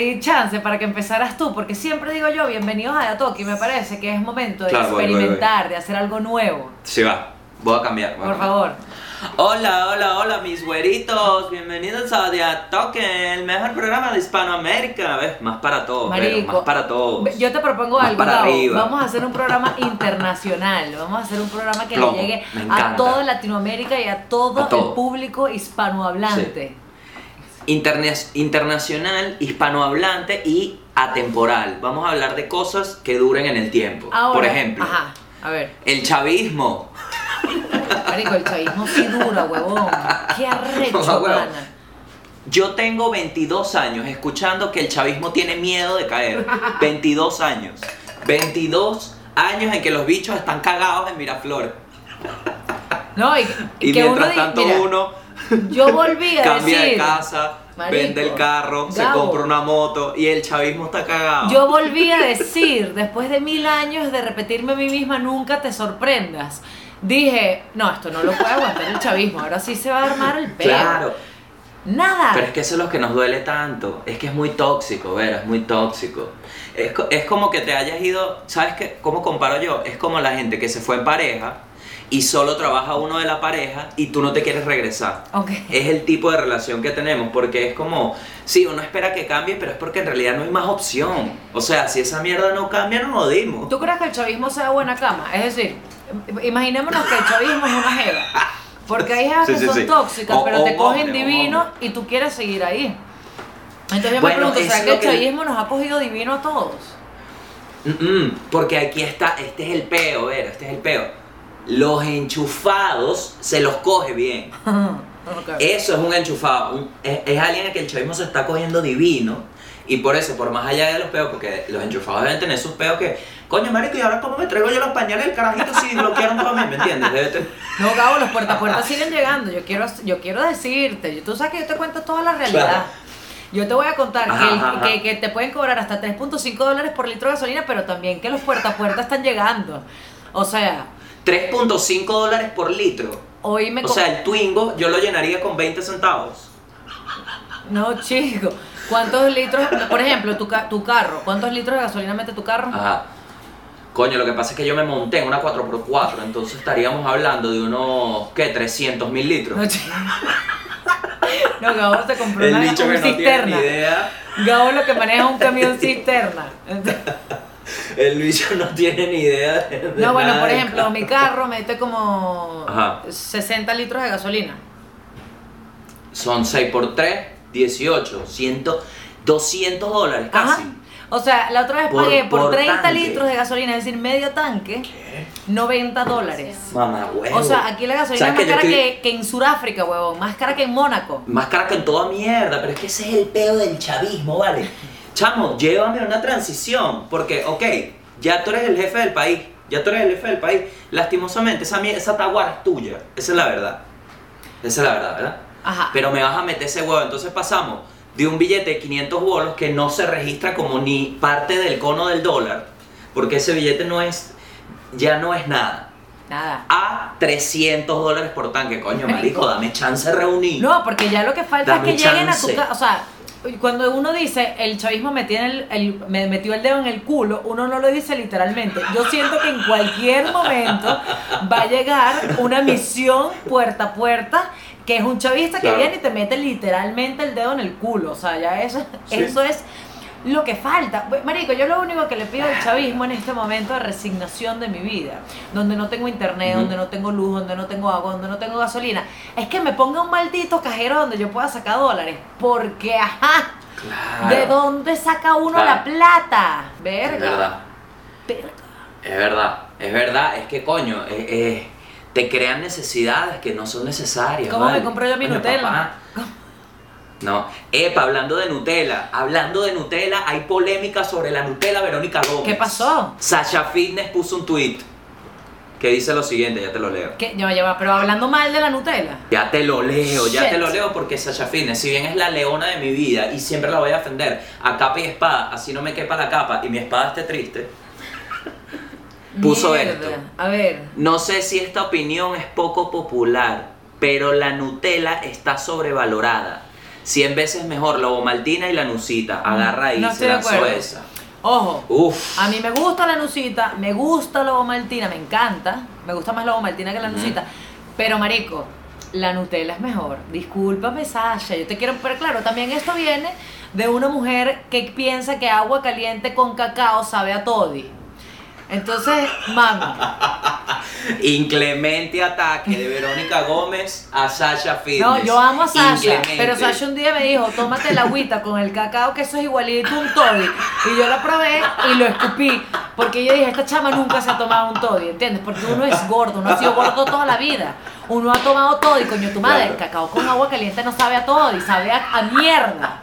di chance para que empezaras tú, porque siempre digo yo, bienvenidos a Yatoki, me parece que es momento de Claro, voy, voy, voy. experimentar, de hacer algo nuevo. Sí, va. Voy a cambiar. voy a Por cambiar. favor. Hola, hola, hola, mis güeritos. Bienvenidos a The Token, el mejor programa de Hispanoamérica. ¿Ves? Más para todos, pero Marico, más para todos. Yo te propongo algo, para arriba. Vamos a hacer un programa internacional. Vamos a hacer un programa que Plomo, le llegue a toda Latinoamérica y a todo, A todo. el público hispanohablante. Interna- internacional, hispanohablante y atemporal. Vamos a hablar de cosas que duren en el tiempo. Ahora, Por ejemplo, Ajá, a ver. el chavismo. Marico, el chavismo sí dura, huevón. Qué arrecho, No, huevón. Yo tengo 22 años escuchando que el chavismo tiene miedo de caer. 22 años. 22 años en que los bichos están cagados en Miraflores. No, y, Y que uno mientras tanto mira, uno yo volví a cambia decir. de casa, Marico, vende el carro, se compra una moto y el chavismo está cagado. Yo volví a decir, después de mil años de repetirme a mí misma, nunca te sorprendas. Dije, no, esto no lo puede aguantar el chavismo, ahora sí se va a armar el pelo. Claro, Nada. pero es que eso es lo que nos duele tanto. Es que es muy tóxico, ver, es muy tóxico. Es, es como que te hayas ido, ¿sabes qué? ¿Cómo comparo yo? Es como la gente que se fue en pareja y solo trabaja uno de la pareja y tú no te quieres regresar. Ok. Es el tipo de relación que tenemos, porque es como, sí, uno espera que cambie, pero es porque en realidad no hay más opción. O sea, si esa mierda no cambia, no lo dimos. ¿Tú crees que el chavismo sea buena cama? Es decir, imaginémonos que el chavismo es una jeva. Porque hay jevas Sí, que sí, son sí. tóxicas, O- pero o te cogen hombre, divino y tú quieres seguir ahí. Entonces yo Bueno, me pregunto, ¿será que el que- chavismo nos ha cogido divino a todos? Mm, mm, porque aquí está, este es el peo, ver, este es el peo. Los enchufados se los coge bien. Eso es un enchufado. es, es alguien a que el chavismo se está cogiendo divino. Y por eso, por más allá de los peos, porque los enchufados deben tener sus peos que, coño, marico, ¿y ahora cómo me traigo yo los pañales del carajito si bloquearon también? ¿Me entiendes? Debe tener- No, Gabo, los puerta a puerta siguen llegando. Yo quiero, yo quiero decirte, tú sabes que yo te cuento toda la realidad. Claro. Yo te voy a contar Ajá, que, el- ajá, ajá. que, te pueden cobrar hasta 3.5 dólares por litro de gasolina, pero también que los puerta a puerta están llegando. O sea, 3.5 dólares por litro. hoy me... O sea, el Twingo yo lo llenaría con 20 centavos. No, chico. ¿Cuántos litros, por ejemplo, tu, ca- tu carro, cuántos litros de gasolina mete tu carro? Ajá. Coño, lo que pasa es que yo me monté en una 4x4, entonces estaríamos hablando de unos, ¿qué? 300 mil litros. No, chico. No, Gabo se compró El una, un que no tiene cisterna. ni idea. Gabo lo que maneja es un camión cisterna. El bicho no tiene ni idea de, de No, bueno, nada por ejemplo, carro. mi carro mete como Ajá. 60 litros de gasolina. Son 6 por 3, 18, 100, 200 dólares casi. Ajá. O sea, la otra vez Por- pagué por, por 30 tanque. litros de gasolina, es decir, medio tanque, 90 dólares. Mamá, huevo. O sea, aquí la gasolina es ¿Sabes más que cara estoy- que, que en Sudáfrica, huevón, más cara que en Mónaco. Más cara que en toda mierda, pero es que ese es el peo del chavismo, ¿vale? Chamo, llévame a una transición, porque, ok, ya tú eres el jefe del país, ya tú eres el jefe del país. Lastimosamente, esa, esa taguara es tuya, esa es la verdad. Esa es la verdad, ¿verdad? Ajá. Pero me vas a meter ese huevo, entonces pasamos de un billete de 500 bolos que no se registra como ni parte del cono del dólar, porque ese billete no es, ya no es nada, Nada. a 300 dólares por tanque, coño, marico, dame chance de reunir. No, porque ya lo que falta Dame es que lleguen a tu casa. O sea, cuando uno dice el chavismo me, tiene el, el- me metió el dedo en el culo, uno no lo dice literalmente. Yo siento que en cualquier momento va a llegar una misión puerta a puerta que es un chavista que viene y te mete literalmente el dedo en el culo. O sea, ya eso, Sí. eso es lo que falta. Marico, yo lo único que le pido al chavismo en este momento de resignación de mi vida, donde no tengo internet, donde no tengo luz, donde no tengo agua, donde no tengo gasolina, es que me ponga un maldito cajero donde yo pueda sacar dólares. Porque, ajá, Claro. ¿de dónde saca uno Claro. la plata? Verga. Es verdad. Verga. Es verdad, es verdad, es que coño, eh, eh, te crean necesidades que no son necesarias. ¿Cómo ¿vale? me compro yo mi Nutella? No, epa, hablando de Nutella, hablando de Nutella, hay polémica sobre la Nutella Verónica Gómez. ¿Qué pasó? Sasha Fitness puso un tweet que dice lo siguiente, ya te lo leo. ¿Qué? Ya va, ya va, pero hablando mal de la Nutella. Ya te lo leo, ya Shit. te lo leo porque Sasha Fitness, si bien es la leona de mi vida y siempre la voy a defender a capa y espada, así no me quepa la capa y mi espada esté triste, Puso Mierda. esto. A ver. No sé si esta opinión es poco popular, pero la Nutella está sobrevalorada. 100 veces mejor la ovomaltina y la nucita. Agarra ahí, No se acuerdo. esa. Ojo, Uf. a mí me gusta la nucita, me gusta la maltina, me encanta. Me gusta más la maltina que la nucita. Pero, marico, la Nutella es mejor. Discúlpame, Sasha, yo te quiero... Pero claro, también esto viene de una mujer que piensa que agua caliente con cacao sabe a toddy. Entonces, mami, Inclemente ataque de Verónica Gómez a Sasha Fitness. no, yo amo a Sasha, Inclemente. pero Sasha un día me dijo, tómate la agüita con el cacao, que eso es igualito a un toddy. Y yo la probé y lo escupí, porque yo dije, esta chama nunca se ha tomado un toddy, ¿entiendes? Porque uno es gordo, uno ha sido gordo toda la vida. Uno ha tomado toddy, coño, tu madre, el cacao con agua caliente no sabe a toddy, sabe a, a mierda.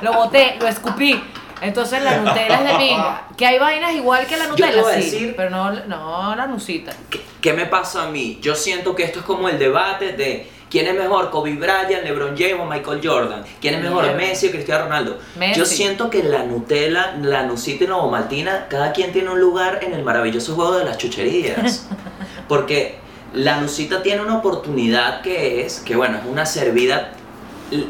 Lo boté, lo escupí. Entonces la Nutella es de pinga. Que hay vainas igual que la te Nutella, voy a sí. decir- Pero no, no la nucita. ¿Qué, qué me pasa a mí? Yo siento que esto es como el debate de quién es mejor, Kobe Bryant, LeBron James o Michael Jordan. ¿Quién es mejor. Messi o Cristiano Ronaldo? Messi. Yo siento que la Nutella, la Nucita y la Ovomaltina, cada quien tiene un lugar en el maravilloso juego de las chucherías. Porque la Nucita tiene una oportunidad que es, que bueno, es una servida.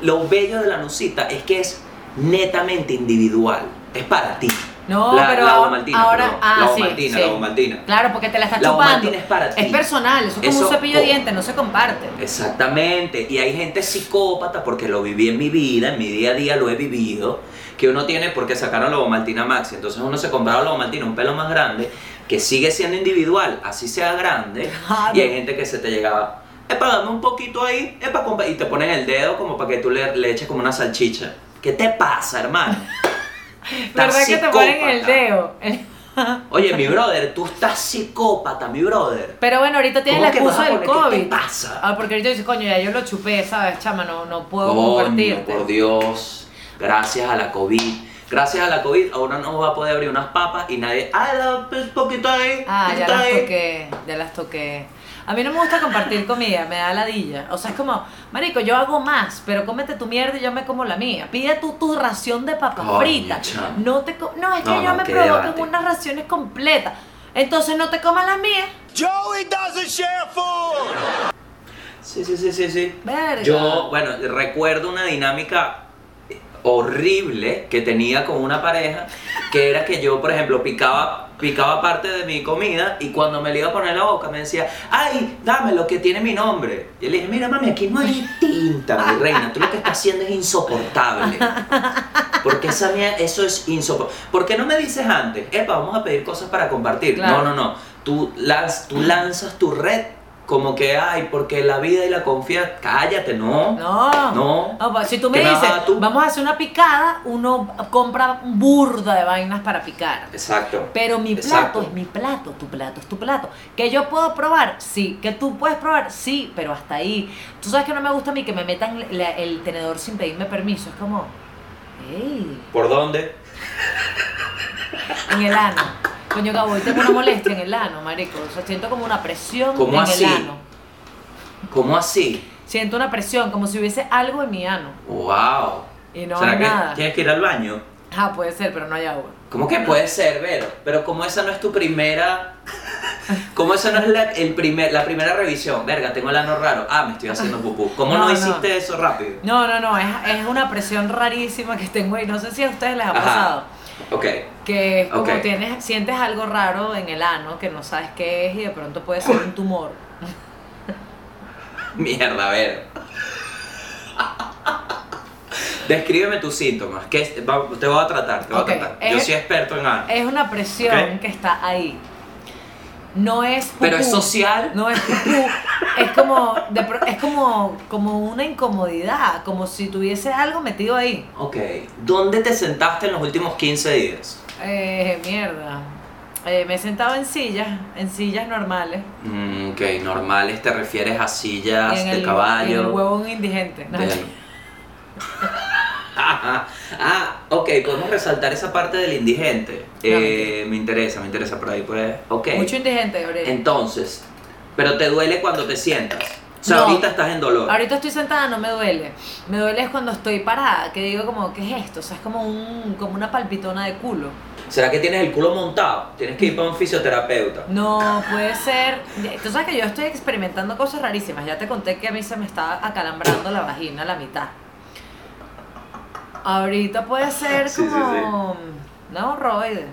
Lo bello de la Nucita es que es netamente individual. Es para ti. No, La- pero la ahora, Ovomaltina, ahora perdón. ah, La sí, Ovomaltina, sí. la Ovomaltina. Claro, porque te la estás La chupando. Es para ti. personal, eso es como Eso- un cepillo de dientes, no se comparte. Exactamente, y hay gente psicópata, porque lo viví en mi vida, en mi día a día lo he vivido, que uno tiene porque sacaron la Ovomaltina Maxi, entonces uno se compraba la Ovomaltina un pelo más grande, que sigue siendo individual, así sea grande, Claro. y hay gente que se te llegaba, epa, dame un poquito ahí, epa, compa", y te ponen el dedo como para que tú le, le eches como una salchicha. ¿Qué te pasa, hermano? ¿Verdad que te ponen el dedo? Oye, mi brother, tú estás psicópata, mi brother. Pero bueno, ahorita tienes ¿Cómo la excusa del poner? ¿Qué te COVID. pasa? Ah, porque ahorita dices, coño, ya yo lo chupé, ¿sabes, chama? No, no puedo Coño, compartirte. por Dios, gracias a la COVID. Gracias a la COVID, ahora no va a poder abrir unas papas y nadie. ¡Ah, la pues, poquito ahí! Ah, ya las ahí". toqué, ya las toqué. A mí no me gusta compartir comida, me da ladilla. O sea, es como, marico, yo hago más, pero cómete tu mierda y yo me como la mía. Pide tú tu ración de papas fritas. No te co- No, es que No, yo no, me provoco unas raciones completas. Entonces no te comas las mías. Joey doesn't share food. Sí, sí, sí, sí, sí. Verga. Yo, bueno, recuerdo una dinámica horrible que tenía con una pareja, que era que yo, por ejemplo, picaba, picaba parte de mi comida y cuando me le iba a poner la boca me decía, ay, dame lo que tiene mi nombre. Y le dije, mira mami, aquí no hay tinta, mi reina, tú lo que estás haciendo es insoportable. Porque esa mía, eso es insoportable. ¿Por qué no me dices antes, epa, vamos a pedir cosas para compartir? Claro. No, no, no. Tú, lanz- tú lanzas tu red como que, ay, porque la vida y la confianza, cállate, no. No. No. No, pues, si tú me ¿Qué me vas a dices, tú? vamos a hacer una picada, uno compra burda de vainas para picar. Exacto. Pero mi Exacto. plato es mi plato, tu plato es tu plato. Que yo puedo probar, sí. Que tú puedes probar, sí, pero hasta ahí. Tú sabes que no me gusta a mí que me metan la- el tenedor sin pedirme permiso. Es como. ¿Por dónde? En el ano. Coño, Gabo, hoy tengo una molestia en el ano, marico. O sea, siento como una presión ¿Cómo en así? el ano. ¿Cómo así? Siento una presión, como si hubiese algo en mi ano. ¡Wow! Y no ¿Será hay que nada. tienes que ir al baño? Ah, puede ser, pero no hay agua. ¿Cómo que puede ser, Vero? Pero como esa no es tu primera... Como esa no es la, el primer, la primera revisión. Verga, tengo el ano raro. Ah, me estoy haciendo pupú. ¿Cómo no, No, no. hiciste eso rápido? No, no, no, es, es una presión rarísima que tengo y no sé si a ustedes les ha Ajá. pasado. Ok. Que es como tienes, sientes algo raro en el ano que no sabes qué es y de pronto puede ser un tumor. Mierda, Vero. Descríbeme tus síntomas. ¿Qué es- va- te voy a tratar, te voy a tratar. Yo es- soy experto en ano. Es una presión que está ahí. No es pupú, Pero es social. No es pupú. es como de es como como una incomodidad, como si tuviese algo metido ahí. Ok. ¿Dónde te sentaste en los últimos 15 días? Eh, mierda. Eh, me he sentado en sillas, en sillas normales. Mm, ok, normales te refieres a sillas en de el, caballo. en el huevo un indigente. ¿no? ah, ok, podemos resaltar esa parte del indigente. Eh, me interesa, me interesa por ahí, pues. Ok. Mucho indigente, Gabriel. Entonces, pero te duele cuando te sientas. O sea, No. ahorita estás en dolor. Ahorita estoy sentada, no me duele. Me duele es cuando estoy parada, que digo como, ¿qué es esto? O sea, es como un como una palpitona de culo. ¿Será que tienes el culo montado? Tienes que ir para un fisioterapeuta. No, puede ser. Tú sabes que yo estoy experimentando cosas rarísimas. Ya te conté que a mí se me está acalambrando la vagina a la mitad. Ahorita puede ser Sí, sí, como. No, hemorroide.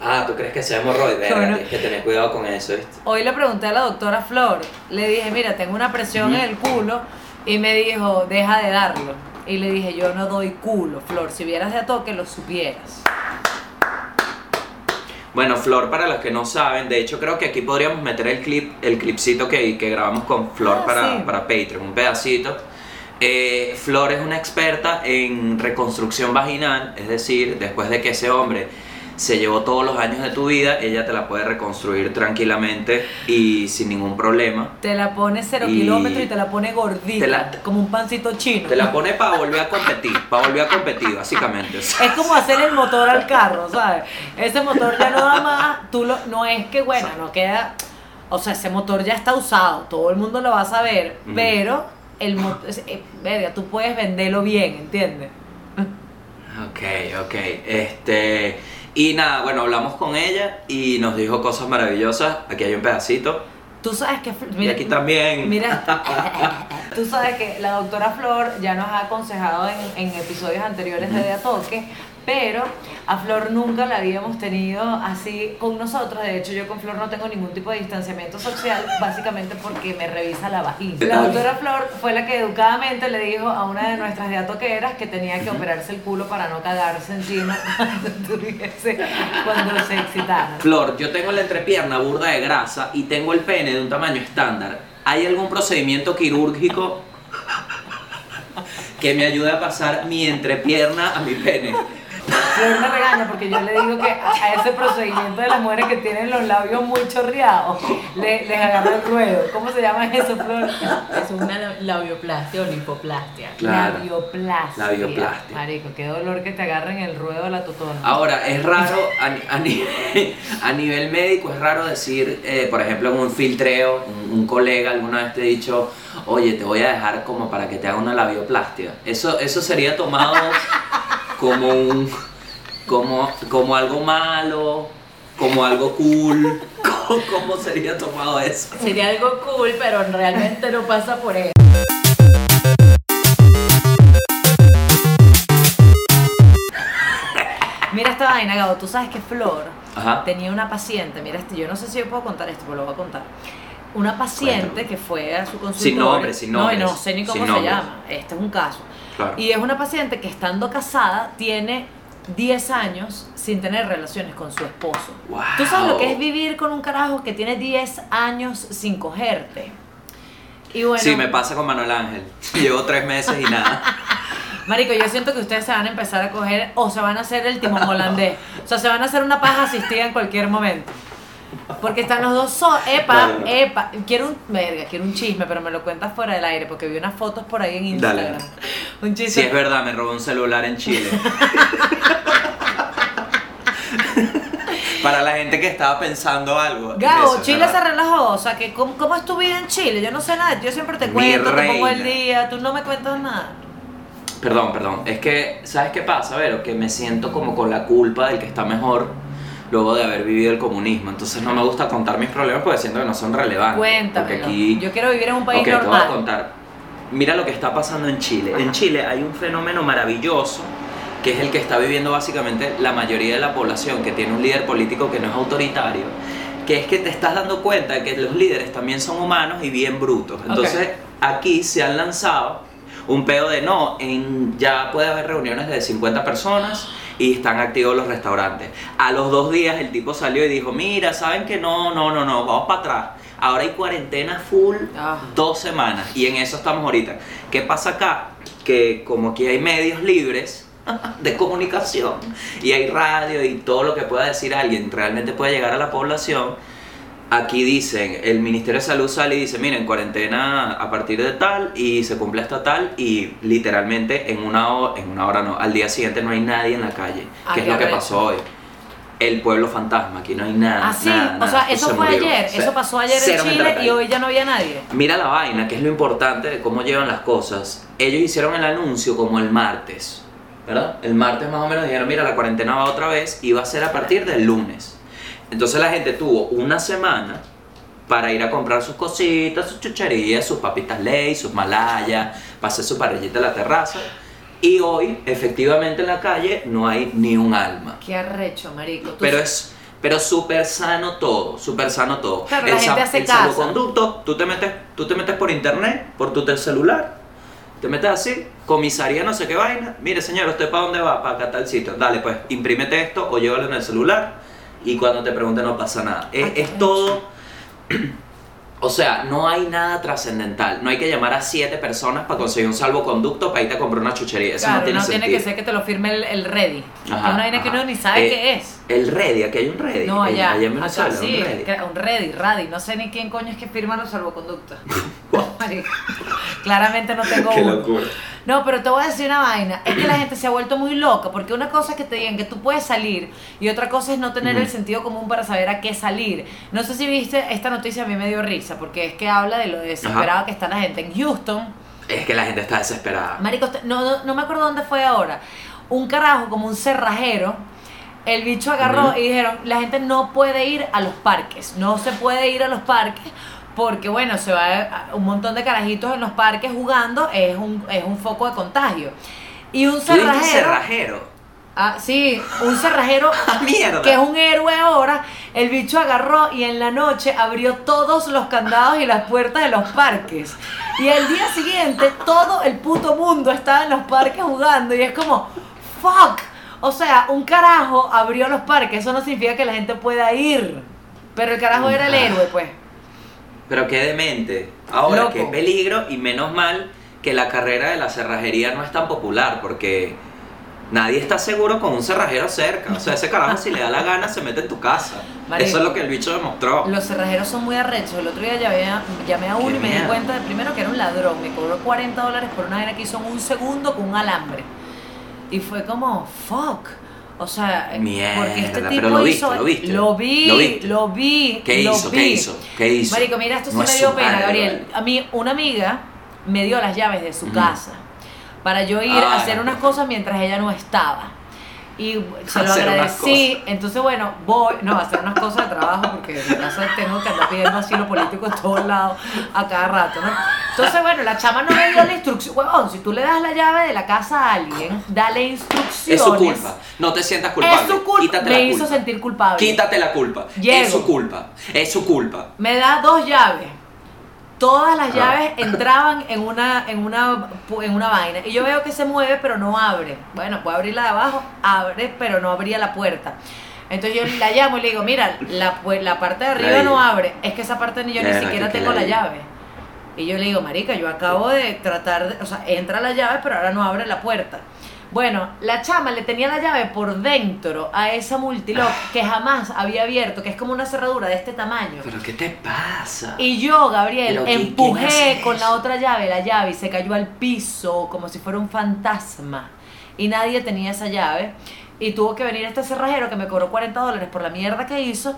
Ah, ¿tú crees que sea hemorroide? Bueno. Tienes que tener cuidado con eso, ¿viste? Hoy le pregunté a la doctora Flor, le dije, mira, tengo una presión en el culo y me dijo, deja de darlo. Y le dije, yo no doy culo, Flor, si vieras de a toque lo supieras. Bueno, Flor, para los que no saben, de hecho creo que aquí podríamos meter el clip, el clipcito que, que grabamos con Flor Ah, para, sí. para Patreon, un pedacito. Eh, Flor es una experta en reconstrucción vaginal, es decir, después de que ese hombre se llevó todos los años de tu vida, ella te la puede reconstruir tranquilamente y sin ningún problema. Te la pone cero Y- kilómetros y te la pone gordita, Te la- como un pancito chino. Te la pone para volver a competir, para volver a competir, básicamente. Es como hacer el motor al carro, ¿sabes? Ese motor ya no da más, tú lo, no es que, bueno, no queda, o sea, ese motor ya está usado, todo el mundo lo va a saber, pero el motor, verga, tú puedes venderlo bien, ¿entiendes? Ok, ok. Este. Y nada, bueno, hablamos con ella y nos dijo cosas maravillosas. Aquí hay un pedacito. Tú sabes que, y aquí también. Mira, tú sabes que la doctora Flor ya nos ha aconsejado en, en episodios anteriores de De Toque, pero a Flor nunca la habíamos tenido así con nosotros. De hecho, yo con Flor no tengo ningún tipo de distanciamiento social, básicamente porque me revisa la vagina. La doctora Flor fue la que educadamente le dijo a una de nuestras de a toqueras que tenía que operarse el culo para no cagarse encima cuando, tuviese- cuando se excitara. Flor, yo tengo la entrepierna burda de grasa y tengo el pene de un tamaño estándar. ¿Hay algún procedimiento quirúrgico que me ayude a pasar mi entrepierna a mi pene? Flor me regaña porque yo le digo que a ese procedimiento de las mujeres que tienen los labios muy chorreados, le- les agarra el ruedo. ¿Cómo se llama eso, Flor? Es una labioplastia o lipoplastia. Claro. Labioplastia. Labioplastia. Marico, qué dolor que te agarren el ruedo de la totona. Ahora, es raro, a, a nivel, a nivel médico, es raro decir, eh, por ejemplo, en un filtreo, un, un colega alguna vez te ha dicho, oye, te voy a dejar como para que te haga una labioplastia. Eso, eso sería tomado como un, como, como algo malo, como algo cool. ¿Cómo, cómo sería tomado eso? Sería algo cool, pero realmente no pasa por eso. Mira esta vaina, Gabo. Tú sabes que Flor Ajá. tenía una paciente. Mira, este, yo no sé si yo puedo contar esto, pero lo voy a contar. Una paciente Cuéntame. que fue a su consultorio. nombre, sin nombres, No, y no sé ni cómo sin se llama. Este es un caso. Claro. Y es una paciente que estando casada tiene 10 años sin tener relaciones con su esposo. Wow. ¿Tú sabes lo que es vivir con un carajo que tiene 10 años sin cogerte? Y bueno, Sí, me pasa con Manuel Ángel. Llevo tres meses y nada. Marico, yo siento que ustedes se van a empezar a coger o se van a hacer el timón holandés. O sea, se van a hacer una paja asistida en cualquier momento. Porque están los dos epa, Dale, no. epa. Quiero un, verga, quiero un chisme, pero me lo cuentas fuera del aire porque vi unas fotos por ahí en Dale. Instagram. Un chisme. Sí, es verdad, me robó un celular en Chile. Para la gente que estaba pensando algo. Gabo, eso, Chile ¿verdad? se relajó, o sea, que ¿cómo, cómo es tu vida en Chile? Yo no sé nada, yo siempre te Mi cuento, te pongo el reina. día, tú no me cuentas nada. Perdón, perdón. Es que, ¿sabes qué pasa, Vero? Que me siento como con la culpa del que está mejor luego de haber vivido el comunismo. Entonces no me gusta contar mis problemas porque siento que no son relevantes. Cuéntame. Aquí... Yo quiero vivir en un país Ok, te voy a normal. contar. Mira lo que está pasando en Chile. En Chile hay un fenómeno maravilloso que es el que está viviendo básicamente la mayoría de la población, que tiene un líder político que no es autoritario, que es que te estás dando cuenta de que los líderes también son humanos y bien brutos. Entonces aquí se han lanzado un pedo de no, en, ya puede haber reuniones de 50 personas y están activos los restaurantes. A los dos días el tipo salió y dijo, mira, ¿saben que no, no, no, no, vamos para atrás. Ahora hay cuarentena full Ah. dos semanas y en eso estamos ahorita. ¿Qué pasa acá? Que como aquí hay medios libres de comunicación y hay radio y todo lo que pueda decir alguien realmente puede llegar a la población, aquí dicen, el Ministerio de Salud sale y dice, miren, cuarentena a partir de tal y se cumple hasta tal y literalmente en una hora, en una hora no, al día siguiente no hay nadie en la calle, Ah, que es lo que pasó hoy. El pueblo fantasma, aquí no hay nada. Ah, sí, nada, o nada, sea, esto eso se fue murió. ayer, O sea, eso pasó ayer en Chile y hoy ya no había nadie. Mira la vaina, que es lo importante de cómo llevan las cosas. Ellos hicieron el anuncio como el martes. ¿Verdad? El martes más o menos dijeron, mira, la cuarentena va otra vez y va a ser a partir del lunes. Entonces la gente tuvo una semana para ir a comprar sus cositas, sus chucherías, sus papitas ley, sus malayas, hacer su parrillita en la terraza. Y hoy, efectivamente, en la calle no hay ni un alma. Qué arrecho, marico. Pero es pero súper sano todo, súper sano todo. Claro, la gente hace el salvoconducto, tú te metes, tú te metes por internet, por tu celular, te metes así, comisaría no sé qué vaina. Mire señor, ¿usted para dónde va? Para acá tal sitio. Dale, pues, imprímete esto o llévalo en el celular y cuando te pregunte no pasa nada. Es, todo. O sea, no hay nada trascendental. No hay que llamar a siete personas para conseguir un salvoconducto para irte a comprar una chuchería. Eso Claro, no tiene no tiene sentido. que ser que te lo firme el, el ready. Ajá, es una vaina que uno ni sabe Eh, qué es. El Ready, aquí hay un Ready. No, allá. allá en acá Venezuela, sí, un Ready. un ready, radi. No sé ni quién coño es que firma los salvoconductos. Claramente no tengo Qué uno. locura. No, pero te voy a decir una vaina. Es que la gente se ha vuelto muy loca. Porque una cosa es que te digan que tú puedes salir. Y otra cosa es no tener el sentido común para saber a qué salir. No sé si viste esta noticia, a mí me dio risa. Porque es que habla de lo desesperada que está la gente. En Houston, Es que la gente está desesperada. Marico, no, no, no me acuerdo dónde fue ahora. Un carajo como un cerrajero. El bicho agarró y dijeron, la gente no puede ir a los parques. No se puede ir a los parques porque, bueno, se va a- un montón de carajitos en los parques jugando. Es un, es un foco de contagio. Y un ¿Tú dijiste cerrajero... cerrajero? Ah, sí, un cerrajero ¡Ah, mierda! que es un héroe ahora, el bicho agarró y en la noche abrió todos los candados y las puertas de los parques. Y el día siguiente todo el puto mundo estaba en los parques jugando y es como, fuck. O sea, un carajo abrió los parques, eso no significa que la gente pueda ir. Pero el carajo era el héroe, pues. Pero qué demente. Ahora, Loco. qué peligro y menos mal que la carrera de la cerrajería no es tan popular porque nadie está seguro con un cerrajero cerca. O sea, ese carajo si le da la gana se mete en tu casa. Marico. Eso es lo que el bicho demostró. Los cerrajeros son muy arrechos. El otro día llamé a, llamé a uno y me di cuenta de primero que era un ladrón. Me cobró 40 dólares por una vaina que hizo en un segundo con un alambre. Y fue como, fuck. O sea, eh, Mierda, porque este pero tipo lo viste, hizo. lo viste, Lo vi, lo viste. lo vi. ¿Qué lo hizo? ¿Qué vi. hizo? ¿Qué hizo? Marico, mira, esto sí No me es dio pena, madre, Gabriel. vale. A mí, una amiga me dio las llaves de su Ujú. casa para yo ir a Ah, hacer ya. unas cosas mientras ella no estaba. Y se lo Hacer agradecí. Entonces, bueno, voy, no, a hacer unas cosas de trabajo porque en mi casa tengo que andar pidiendo asilo político en todos lados a cada rato, ¿no? Entonces, bueno, la chama no me dio la instrucción. Huevón, si tú le das la llave de la casa a alguien, dale instrucciones. Es su culpa. No te sientas culpable. Es su culpa. Quítate Me la hizo culpa. sentir culpable. Quítate la culpa. Llego. Es su culpa. Es su culpa. Me da dos llaves. Todas las llaves entraban en una, en una en una vaina. Y yo veo que se mueve, pero no abre. Bueno, puedo abrir la de abajo, abre, pero no abría la puerta. Entonces yo la llamo y le digo, mira, la, la parte de arriba no abre. Es que esa parte ni yo ni siquiera tengo la llave. Y yo le digo, marica, yo acabo de tratar de... O sea, entra la llave, pero ahora no abre la puerta. Bueno, la chama le tenía la llave por dentro a esa multilock que jamás había abierto, que es como una cerradura de este tamaño. ¿Pero qué te pasa? Y yo, Gabriel, Pero, ¿qui- quién empujé con la otra llave la llave y se cayó al piso como si fuera un fantasma. Y nadie tenía esa llave. Y tuvo que venir este cerrajero que me cobró 40 dólares por la mierda que hizo.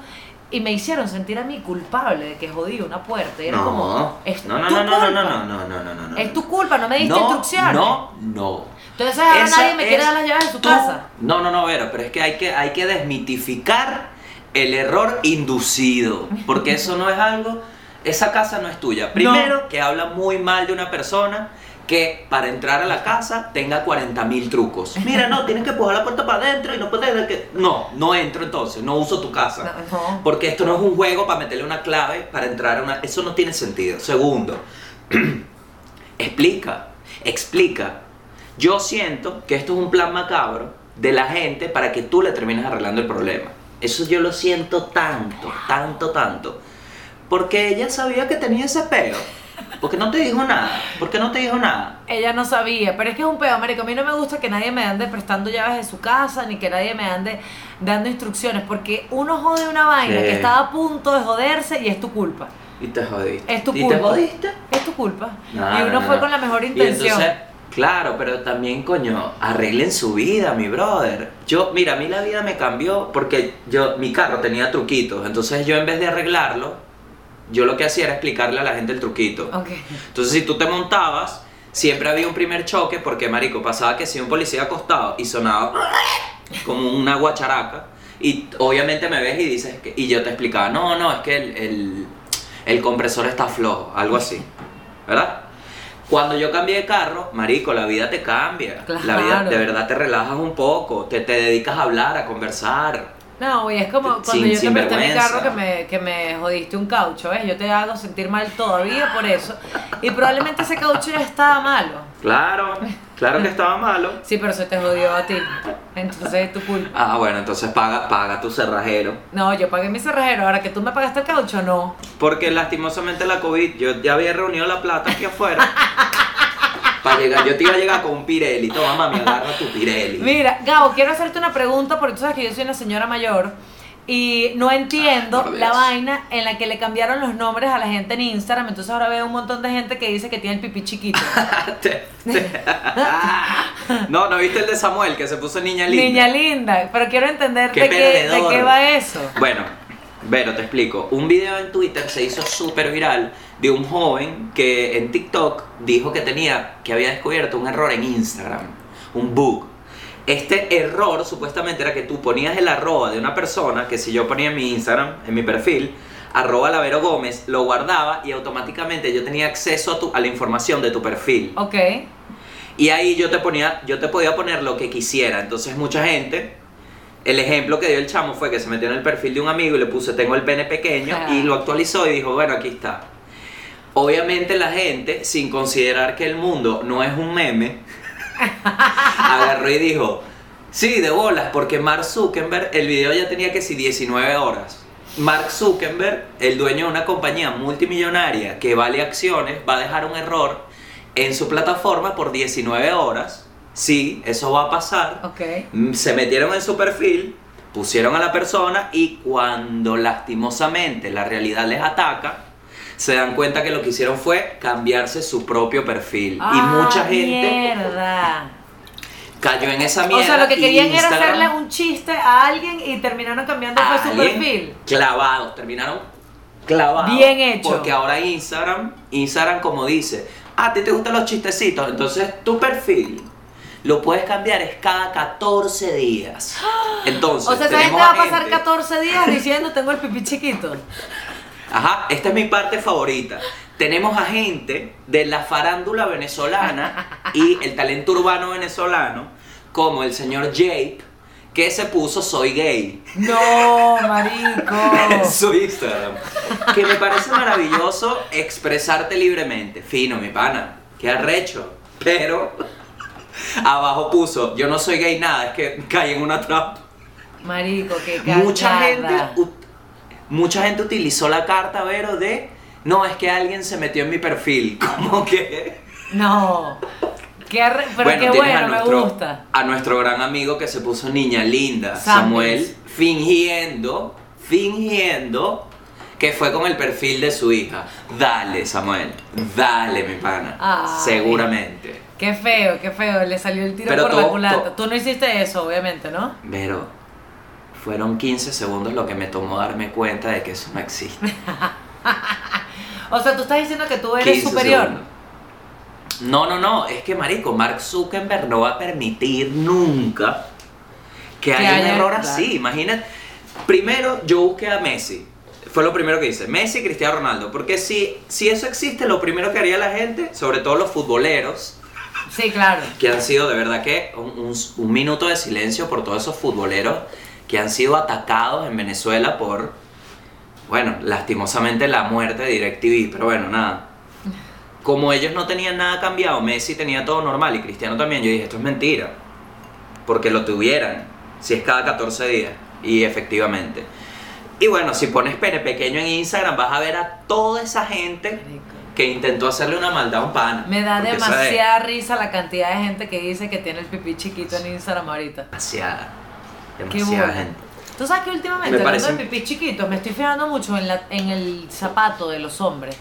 Y me hicieron sentir a mí culpable de que jodí una puerta. Y era como, es no, no, tu no, no, no, culpa. no, no, no, no, no, no, no. Es tu culpa, no me diste no, instrucciones. No, no. Entonces ahora Esa nadie me quiere dar las llaves de su casa. No, no, no, pero es que hay que, hay que desmitificar el error inducido. Porque eso no es algo. Esa casa no es tuya. Primero, que habla muy mal de una persona que para entrar a la casa tenga 40 mil trucos. Mira, no, tienes que empujar la puerta para adentro y no puedes dejar que. No, no entro entonces, no uso tu casa. No, no. Porque esto no es un juego para meterle una clave para entrar a una. Eso no tiene sentido. Segundo, explica, explica. Yo siento que esto es un plan macabro de la gente para que tú le termines arreglando el problema. Eso yo lo siento tanto, tanto, tanto. Porque ella sabía que tenía ese peo. Porque no te dijo nada. Porque no te dijo nada. Ella no sabía, pero es que es un pedo, marico. A mí no me gusta que nadie me ande prestando llaves de su casa, ni que nadie me ande dando instrucciones, porque uno jode una vaina Sí. que estaba a punto de joderse y es tu culpa. Y te jodiste. Es tu ¿Y culpa. te jodiste? Es tu culpa. No, y uno no, fue no. con la mejor Y intención. entonces, claro, pero también, coño, arreglen su vida, mi brother. Yo, mira, a mí la vida me cambió porque yo, mi carro tenía truquitos. Entonces yo en vez de arreglarlo, yo lo que hacía era explicarle a la gente el truquito. Ok. Entonces si tú te montabas, siempre había un primer choque porque, marico, pasaba que si un policía acostado y sonaba como una guacharaca y obviamente me ves y dices que, y yo te explicaba, no, no, es que el, el, el compresor está flojo, algo así, ¿verdad? Cuando yo cambié de carro, marico, la vida te cambia. La vida Claro. de verdad te relajas un poco, te, te dedicas a hablar, a conversar. No, güey, es como cuando Sin- yo te presté mi carro que me, que me jodiste un caucho, ¿ves? Yo te hago sentir mal todavía por eso. Y probablemente ese caucho ya estaba malo. Claro, claro que estaba malo. Sí, pero se te jodió a ti. Entonces es tu culpa. Ah, bueno, entonces paga, paga tu cerrajero. No, yo pagué mi cerrajero. Ahora que tú me pagaste el caucho, no. Porque lastimosamente la COVID, yo ya había reunido la plata aquí afuera. Para llegar, yo te iba a llegar con un Pirelli. Toma, mami, agarra tu Pirelli. Mira, Gabo, quiero hacerte una pregunta porque tú sabes que yo soy una señora mayor y no entiendo Dios. la vaina en la que le cambiaron los nombres a la gente en Instagram. Entonces ahora veo un montón de gente que dice que tiene el pipí chiquito. No, ¿no viste el de Samuel que se puso niña linda? Niña linda, pero quiero entender Qué de qué, de qué va eso. Bueno, Vero, te explico. Un video en Twitter se hizo súper viral de un joven que en TikTok dijo que tenía, que había descubierto un error en Instagram, un bug. Este error supuestamente era que tú ponías el arroba de una persona, que si yo ponía en mi Instagram, en mi perfil, arroba Lavero Gómez, lo guardaba y automáticamente yo tenía acceso a, tu, a la información de tu perfil. Ok. Y ahí yo te ponía, yo te podía poner lo que quisiera. Entonces mucha gente, el ejemplo que dio el chamo fue que se metió en el perfil de un amigo y le puse tengo el pene pequeño y lo actualizó y dijo, bueno, aquí está. Obviamente la gente, sin considerar que el mundo no es un meme, agarró y dijo, sí, de bolas, porque Mark Zuckerberg, el video ya tenía que si 19 horas. Mark Zuckerberg, el dueño de una compañía multimillonaria que vale acciones, va a dejar un error en su plataforma por 19 horas. Sí, eso va a pasar. Ok. Mm, Se metieron en su perfil, pusieron a la persona y cuando lastimosamente la realidad les ataca, se dan cuenta que lo que hicieron fue cambiarse su propio perfil. y Ah, mucha gente Mierda. cayó en esa mierda. O sea, lo que querían era hacerle un chiste a alguien y terminaron cambiando su perfil. Clavados, terminaron clavados. Bien hecho. Porque ahora Instagram, Instagram como dice, ah, a ti te gustan los chistecitos, entonces tu perfil lo puedes cambiar es cada 14 días. Entonces, O sea, esa gente va a a pasar gente- 14 días diciendo tengo el pipí chiquito. Ajá, esta es mi parte favorita. Tenemos a gente de la farándula venezolana y el talento urbano venezolano, como el señor Jape, que se puso soy gay. No, en marico. su Instagram. Que me parece maravilloso expresarte libremente. Fino, mi pana. Qué arrecho. Pero abajo puso, yo no soy gay nada, es que caí en una trampa. Marico, qué Mucha cagada. gente, ut- mucha gente utilizó la carta, Vero, de, no, es que alguien se metió en mi perfil. Como que... No. Qué arre- Pero qué tienes bueno, a me nuestro, gusta. A nuestro gran amigo que se puso niña linda. Samuel, fingiendo, fingiendo que fue con el perfil de su hija. Dale, Samuel, dale, mi pana. Ay. Seguramente. Qué feo, qué feo. Le salió el tiro Pero por la culata. Tú no hiciste eso, obviamente, ¿no? Pero fueron 15 segundos lo que me tomó darme cuenta de que eso no existe. O sea, tú estás diciendo que tú eres 15 superior. segundos. No, no, no, es que marico, Mark Zuckerberg no va a permitir nunca que, Que haya un haya- error claro. así. Imagínate, primero yo busqué a Messi. Fue lo primero que hice. Messi y Cristiano Ronaldo. Porque si, si eso existe, lo primero que haría la gente, sobre todo los futboleros, Sí, claro. que han sido de verdad que un, un- un minuto de silencio por todos esos futboleros que han sido atacados en Venezuela por, bueno, lastimosamente la muerte de DirecTV, pero bueno, nada. Como ellos no tenían nada cambiado, Messi tenía todo normal y Cristiano también, yo dije, esto es mentira, porque lo tuvieran, si es cada 14 días, y efectivamente. Y bueno, si pones pene pequeño en Instagram, vas a ver a toda esa gente que intentó hacerle una maldad a un pana. Me da demasiada risa la cantidad de gente que dice que tiene el pipí chiquito en Instagram ahorita. Demasiada. Demasiada gente. Tú sabes que últimamente, Me hablando parece- de pipí chiquitos, me estoy fijando mucho en, la, en el zapato de los hombres.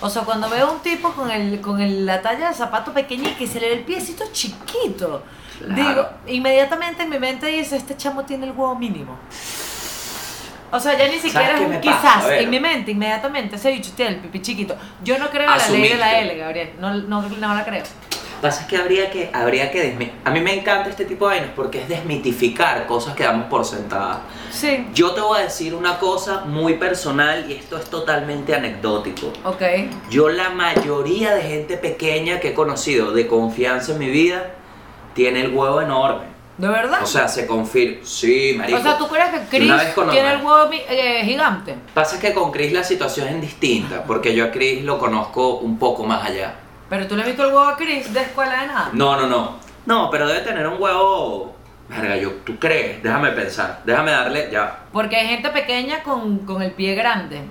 O sea, cuando veo un tipo con, el, con el- la talla de zapato pequeña y que se le ve el piecito chiquito, Claro. digo, inmediatamente en mi mente dice, este chamo tiene el huevo mínimo. O sea, ya ni siquiera es un quizás, A en mi mente, inmediatamente, ese bicho tiene el pipí chiquito. Yo no creo en la ley de la. L, Gabriel, no, no, no la creo. Pasa es que habría que, habría que desmi- A mí me encanta este tipo de vainas porque es desmitificar cosas que damos por sentadas. Sí. Yo te voy a decir una cosa muy personal y esto es totalmente anecdótico. Ok. Yo la mayoría de gente pequeña que he conocido de confianza en mi vida tiene el huevo enorme. ¿De verdad? O sea, se confirma. Sí, marico. O sea, ¿tú crees que Chris tiene el huevo eh, gigante? Pasa que con Chris la situación es distinta, porque yo a Chris lo conozco un poco más allá. Pero tú le has visto el huevo a Chris de escuela de nada. No, no, no. No, pero debe tener un huevo. Verga, yo, ¿tú crees? Déjame pensar. Déjame darle. Ya. Porque hay gente pequeña con, con el pie grande.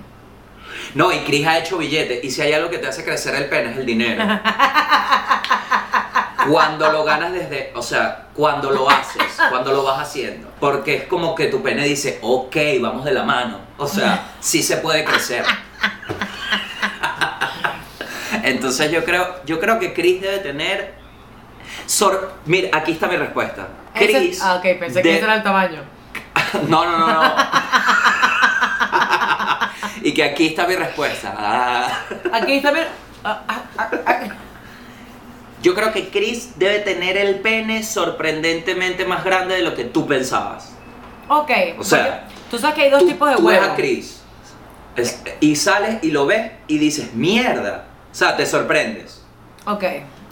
No, y Chris ha hecho billetes. Y si hay algo que te hace crecer el pene es el dinero. Cuando lo ganas desde. O sea, cuando lo haces, cuando lo vas haciendo. Porque es como que tu pene dice, ok, vamos de la mano. O sea, sí se puede crecer. Entonces yo creo, yo creo que Chris debe tener. sor- Mira, aquí está mi respuesta. Chris. ah, ok, pensé que de- ese era el tamaño. No, no, no, no. y que aquí está mi respuesta. Ah. Aquí está bien. ah, ah, ah. Yo creo que Chris debe tener el pene sorprendentemente más grande de lo que tú pensabas. Ok. O sea, tú sabes que hay dos tú, tipos de tú ves huevos. a Chris es- y sales y lo ves y dices, mierda. O sea, te sorprendes. Ok.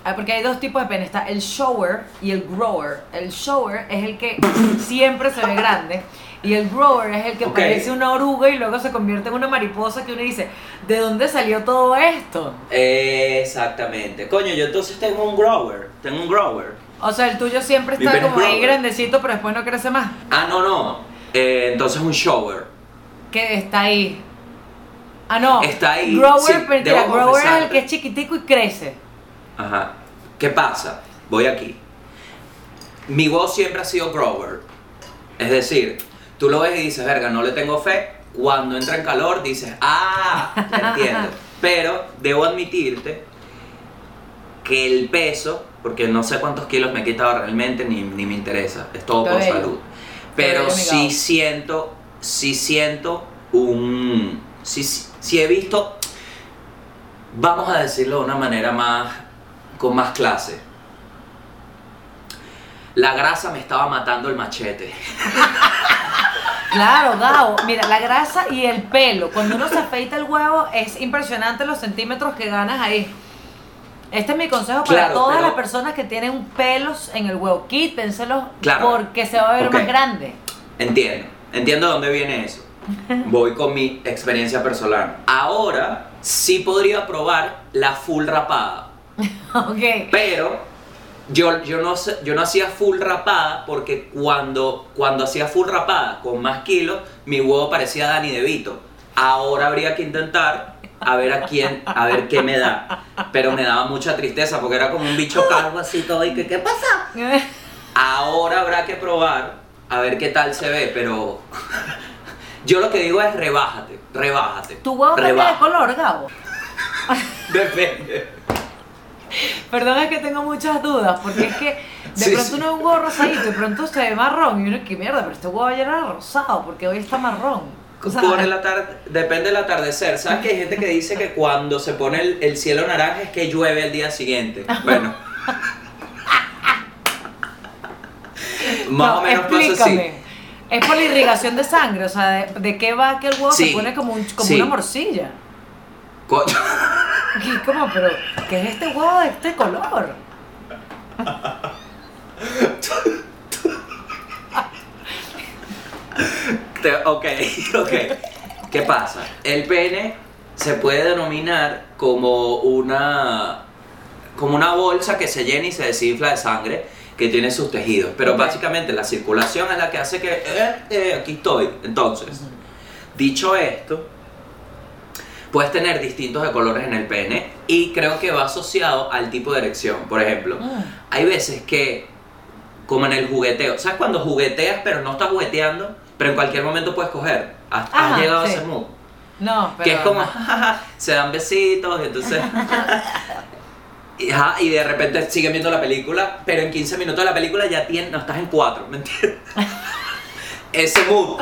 Ah, Porque hay dos tipos de pene. Está el shower y el grower. El shower es el que siempre se ve grande. Y el grower es el que parece una oruga y luego se convierte en una mariposa que uno dice, ¿de dónde salió todo esto? Exactamente. Coño, yo entonces tengo un grower. Tengo un grower. O sea, el tuyo siempre está es como ahí grandecito, pero después no crece más. Ah, no, no. Eh, entonces un shower. Que está ahí. Ah, no. Está ahí, Grower, sí, grower es el que es chiquitico y crece. Ajá. ¿Qué pasa? Voy aquí. Mi voz siempre ha sido grower. Es decir, tú lo ves y dices, verga, no le tengo fe. Cuando entra en calor dices, ah, entiendo. Pero debo admitirte que el peso, porque no sé cuántos kilos me he quitado realmente, ni, ni me interesa, es todo por salud. Pero sí siento, sí siento un... Sí, sí he visto, vamos a decirlo de una manera más, con más clase. La grasa me estaba matando el machete. Claro, Gabo. Mira, la grasa y el pelo. Cuando uno se afeita el huevo, es impresionante los centímetros que ganas ahí. Este es mi consejo para Claro, todas pero- las personas que tienen pelos en el huevo. Quítenselos Claro. porque se va a ver más grande. Entiendo, entiendo de dónde viene eso. Voy con mi experiencia personal. Ahora sí podría probar la full rapada, ok. pero yo, yo, no, sé- yo no hacía full rapada porque cuando, cuando hacía full rapada con más kilos, mi huevo parecía Danny DeVito. Ahora habría que intentar a ver a quién, a ver qué me da. Pero me daba mucha tristeza porque era como un bicho calvo así todo y que qué pasa. Ahora habrá que probar a ver qué tal se ve, pero yo lo que digo es rebájate, rebájate. ¿Tu huevo cambia de color, Gabo? Depende. Perdón, es que tengo muchas dudas, porque es que de Sí, pronto sí. uno ve un huevo rosadito y de pronto se ve marrón y uno, qué mierda, pero este huevo ayer era rosado, porque hoy está marrón. O sea, Por el atar- depende del atardecer. ¿Sabes que hay gente que dice que cuando se pone el, el cielo naranja es que llueve al día siguiente? Bueno. Más no, o menos pasa así. Es por la irrigación de sangre, o sea, ¿de, de qué va que el huevo Sí, se pone como, un- como sí. una morcilla? Coño. Y como, pero, ¿qué es este huevo de este color? Ok, ok. ¿Qué pasa? El pene se puede denominar como una como una bolsa que se llena y se desinfla de sangre que tiene sus tejidos. Pero básicamente la circulación es la que hace que eh, eh, aquí estoy. Entonces, dicho esto, puedes tener distintos de colores en el pene y creo que va asociado al tipo de erección. Por ejemplo, Mm. hay veces que, como en el jugueteo, ¿sabes cuando jugueteas pero no estás jugueteando? Pero en cualquier momento puedes coger. ¿Has, has Ajá, llegado a sí. ese mood? No, pero... que es como, jajaja, se dan besitos y entonces... y, ajá, y de repente siguen viendo la película, pero en 15 minutos de la película ya tienes, no estás en 4, ¿me entiendes? ese mood.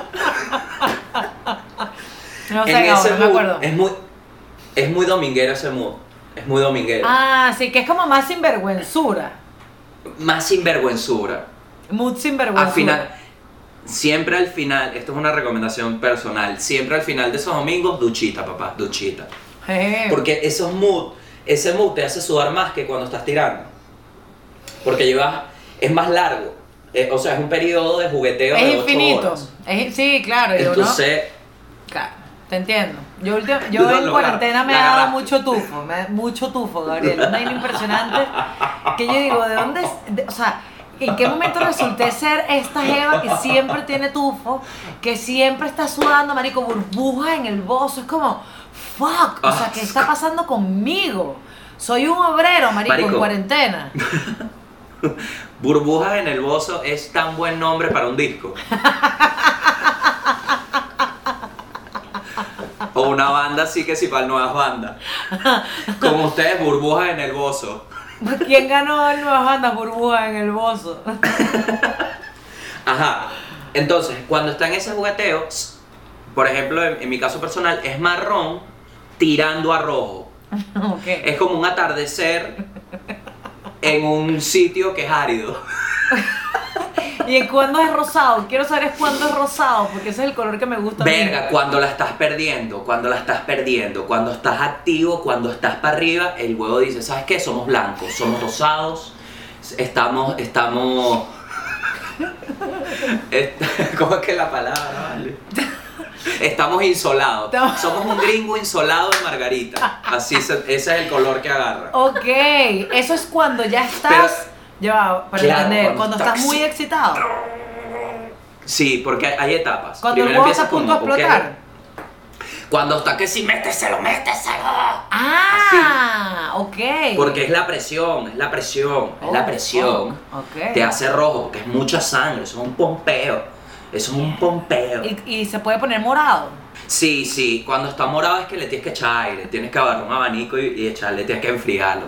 No sé, en ese no me mood acuerdo. es muy, es muy dominguero ese mood. Es muy dominguero. Ah, sí, que es como más sinvergüenzura. Más sinvergüenzura. Mood sinvergüenzura. Al final, siempre al final, esto es una recomendación personal, siempre al final de esos domingos, duchita, papá, duchita. Eh, Porque esos mood, ese mood te hace sudar más que cuando estás tirando. Porque llevas, es más largo. Eh, o sea, es un periodo de jugueteo de es ocho infinito. horas. Es- sí, claro. yo, ¿no? Entonces, Claro, te entiendo. Yo, yo Lo en cuarentena me he dado mucho tufo, me- mucho tufo, Gabriel. Una impresionante que yo digo, ¿de dónde? de- o sea, ¿en qué momento resulté ser esta jeva que siempre tiene tufo, que siempre está sudando, marico, burbujas en el bozo? Es como, fuck, o sea, Ah. ¿qué está pasando conmigo? Soy un obrero, marico, en Marico. cuarentena. Burbujas en el Bozo es tan buen nombre para un disco. o una banda así que si para nuevas bandas. Como ustedes, Burbujas en el Bozo. ¿Quién ganó el Nuevas Bandas Burbujas en el bozo? Ajá. Entonces, cuando está en ese jugueteo, por ejemplo, en, en mi caso personal, es marrón tirando a rojo. Es como un atardecer en un sitio que es árido. ¿Y en cuándo es rosado? Quiero saber es cuándo es rosado, porque ese es el color que me gusta. Verga, cuando la estás perdiendo, cuando la estás perdiendo, cuando estás activo, cuando estás para arriba, el huevo dice, ¿sabes qué? Somos blancos, somos rosados, estamos, estamos... Est- ¿Cómo es que la palabra? Vale? Estamos insolados. Estamos- Somos un gringo insolado de margarita. Así se- ese es el color que agarra. Ok, eso es cuando ya estás. Pero- ya para Claro, entender, cuando cuando estás muy así. excitado. Sí, porque hay, etapas. Cuando el huevo está a empiezas punto de como, explotar. Cuando está que si méteselo, méteselo. Ah, ok. Porque es la presión, es la presión, es la presión. oh, ok. Te hace rojo, porque es mucha sangre, eso es un pompeo. Eso es un pompeo. Y, y se puede poner morado. Sí, sí, cuando está morado es que le tienes que echar aire, tienes que agarrar un abanico y, y echarle, tienes que enfriarlo.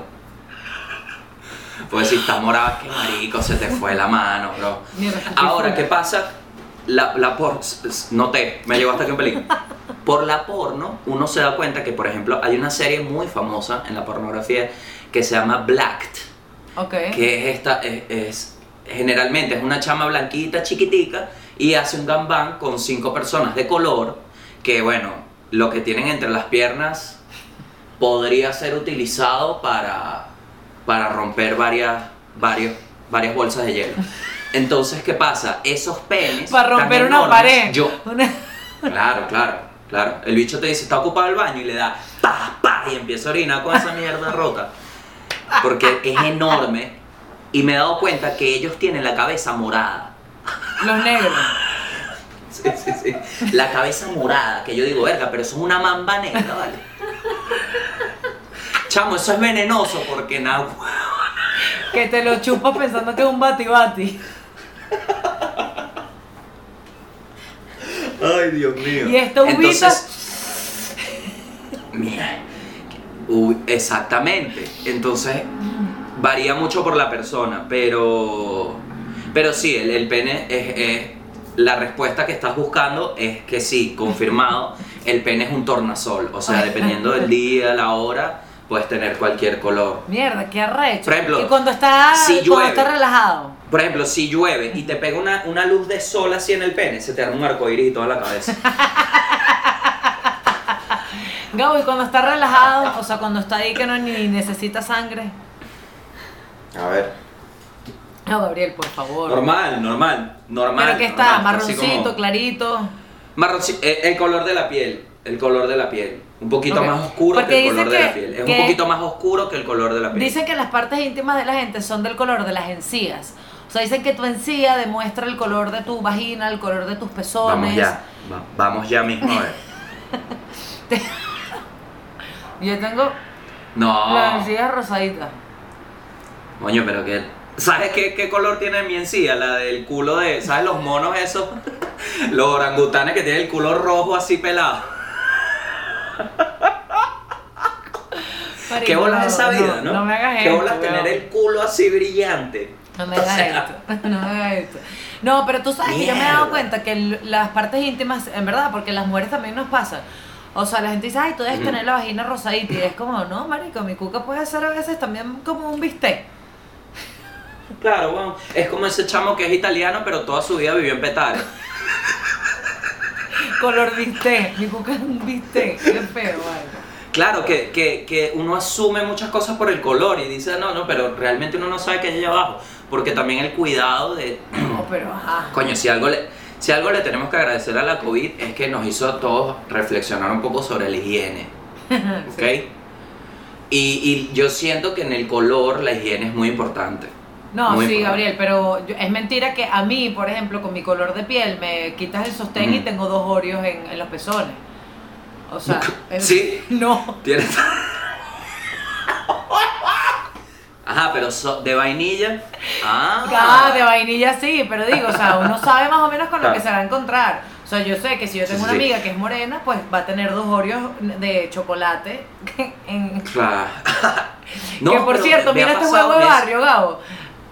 Pues si está morado es que marico, se te fue la mano, bro. Ahora. ¿qué pasa? La, la por... Noté, me llegó hasta aquí un pelín. Por la porno, uno se da cuenta que, por ejemplo, hay una serie muy famosa en la pornografía que se llama Blacked. Ok. que es esta, es, es- generalmente es una chama blanquita, chiquitica, y hace un gambán con cinco personas de color, que bueno, lo que tienen entre las piernas podría ser utilizado para, para romper varias, varios, varias bolsas de hielo. Entonces, ¿qué pasa? Esos penes... Para romper una enormes, pared. Yo, Una- Claro, claro, claro. El bicho te dice, está ocupado el baño y le da pa, pa, y empieza a orinar con esa mierda rota. Porque es enorme. Y me he dado cuenta que ellos tienen la cabeza morada. Los negros. Sí, sí, sí. La cabeza morada, que yo digo, verga, pero eso es una mamba negra, ¿vale? Chamo, eso es venenoso porque nada. Que te lo chupas pensando que es un bati bati. Ay, Dios mío. Y esta uvita. Entonces, mira, uy, exactamente. Entonces, varía mucho por la persona, pero, pero sí, el, el pene es, es- la respuesta que estás buscando es que sí, confirmado, el pene es un tornasol. O sea, dependiendo del día, la hora, puedes tener cualquier color. Mierda, qué arrecho. Por ejemplo, y cuando está, si cuando está relajado. Por ejemplo, si llueve y te pega una, una luz de sol así en el pene, se te arma un arcoíris y toda la cabeza. Gabo, y cuando está relajado, o sea, cuando está ahí que no ni necesita sangre. A ver. No, Gabriel, por favor. Normal, normal, normal. Pero que está normal, marroncito, como- clarito. Marronci- eh, el color de la piel, el color de la piel. Un poquito Ok. más oscuro Porque que el color de que- la piel. Es un poquito más oscuro que el color de la piel. Dicen que las partes íntimas de la gente son del color de las encías. O sea, dicen que tu encía demuestra el color de tu vagina, el color de tus pezones. Vamos ya, va- vamos ya mismo a ver. Yo tengo No, la encía rosadita. coño, pero que... ¿Sabes qué, qué color tiene mi encía? La del culo de... ¿Sabes los monos esos? los orangutanes que tienen el culo rojo así pelado. ¿Qué bolas esa vida, no? No me hagas ¿Qué esto. bolas tener el culo así brillante? No me hagas esto. No me hagas esto. No, pero tú sabes que yo me he dado cuenta que las partes íntimas, en verdad, porque las mujeres también nos pasa. O sea, la gente dice, ay, tú debes tener la vagina rosadita. Y es como, no, marico, mi cuca puede ser a veces también como un bistec. Claro, bueno, es como ese chamo que es italiano, pero toda su vida vivió en Petare. Color bistec. Mi cuca es un bistec. Qué feo, vale. Claro, que, que, que uno asume muchas cosas por el color y dice, no, no, pero realmente uno no sabe qué hay allá abajo. Porque también el cuidado de, No, pero ajá. Coño, si algo, le, si algo le tenemos que agradecer a la COVID es que nos hizo a todos reflexionar un poco sobre la higiene. ¿Ok? Y, y yo siento que en el color la higiene es muy importante. No, Muy sí, importante. Gabriel, pero yo- es mentira que a mí, por ejemplo, con mi color de piel, me quitas el sostén y Ujú. tengo dos orios en, en los pezones. O sea, es- ¿Sí? No. ¿Tienes? Ajá, pero so- de vainilla. Ah, Ah, de vainilla sí, pero digo, o sea, uno sabe más o menos con lo Claro. que se va a encontrar. O sea, yo sé que si yo tengo Sí, una sí, amiga que es morena, pues va a tener dos orios de chocolate. En... Claro. que por pero cierto, me ha mira este pasado juego de barrio, Gabo.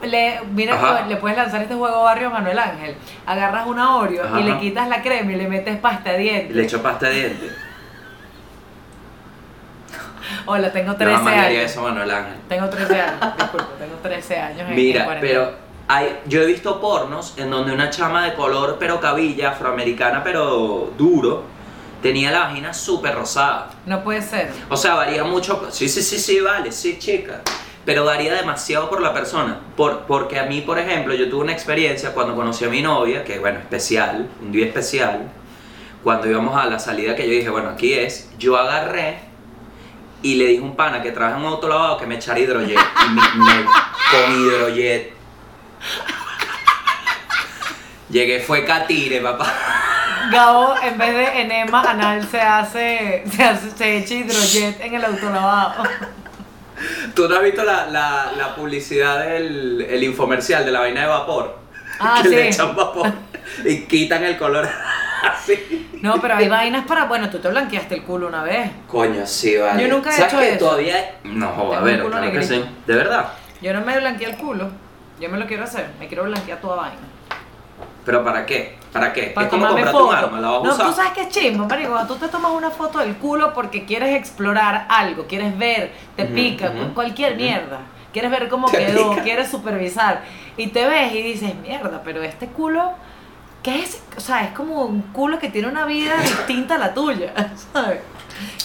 Le, mira, Ajá. le puedes lanzar este juego barrio a Manuel Ángel. Agarras una Oreo y le quitas la crema y le metes pasta de dientes. Le echo pasta de dientes. Hola, tengo Le 13 mandaría años. eso a Manuel Ángel. Tengo 13 años, disculpa, tengo 13 años. en- Mira, pero hay, yo he visto pornos en donde una chama de color pero cabilla, afroamericana pero duro, tenía la vagina súper rosada. No puede ser. O sea, varía mucho. Sí, sí, sí, sí, vale, sí, chica. Pero varía demasiado por la persona. Por, porque a mí, por ejemplo, yo tuve una experiencia cuando conocí a mi novia, que bueno, especial, un día especial. Cuando íbamos a la salida que yo dije, bueno, aquí es, yo agarré y le dije a un pana que trabaja en un autolavado que me echara hidrojet. Y me- me- con hidrojet. Llegué, fue catire, papá. Gabo, en vez de enema anal, se hace, se hace, se echa hidrojet en el autolavado. ¿Tú no has visto la, la, la publicidad del el infomercial de la vaina de vapor? Ah, que le sí. echan vapor y quitan el color así. No, pero hay vainas para. Bueno, tú te blanqueaste el culo una vez. Coño, sí, vale. Yo nunca he ¿Sabes hecho que eso. todavía No, a Tengo ver, un culo claro que negrito. sí. ¿De verdad? Yo no me blanqueé el culo. Yo me lo quiero hacer. Me quiero blanquear toda vaina. ¿Pero para qué? ¿Para qué? Para es como comprarte un foto. arma, la vas a no, usar. tú sabes que es chimbo, marico. Cuando tú te tomas una foto del culo porque quieres explorar algo, quieres ver, te pica, cualquier mierda. Quieres ver cómo Te quedó, pica. quieres supervisar. Y te ves y dices, mierda, pero este culo, ¿qué es? O sea, es como un culo que tiene una vida distinta a la tuya, ¿sabes?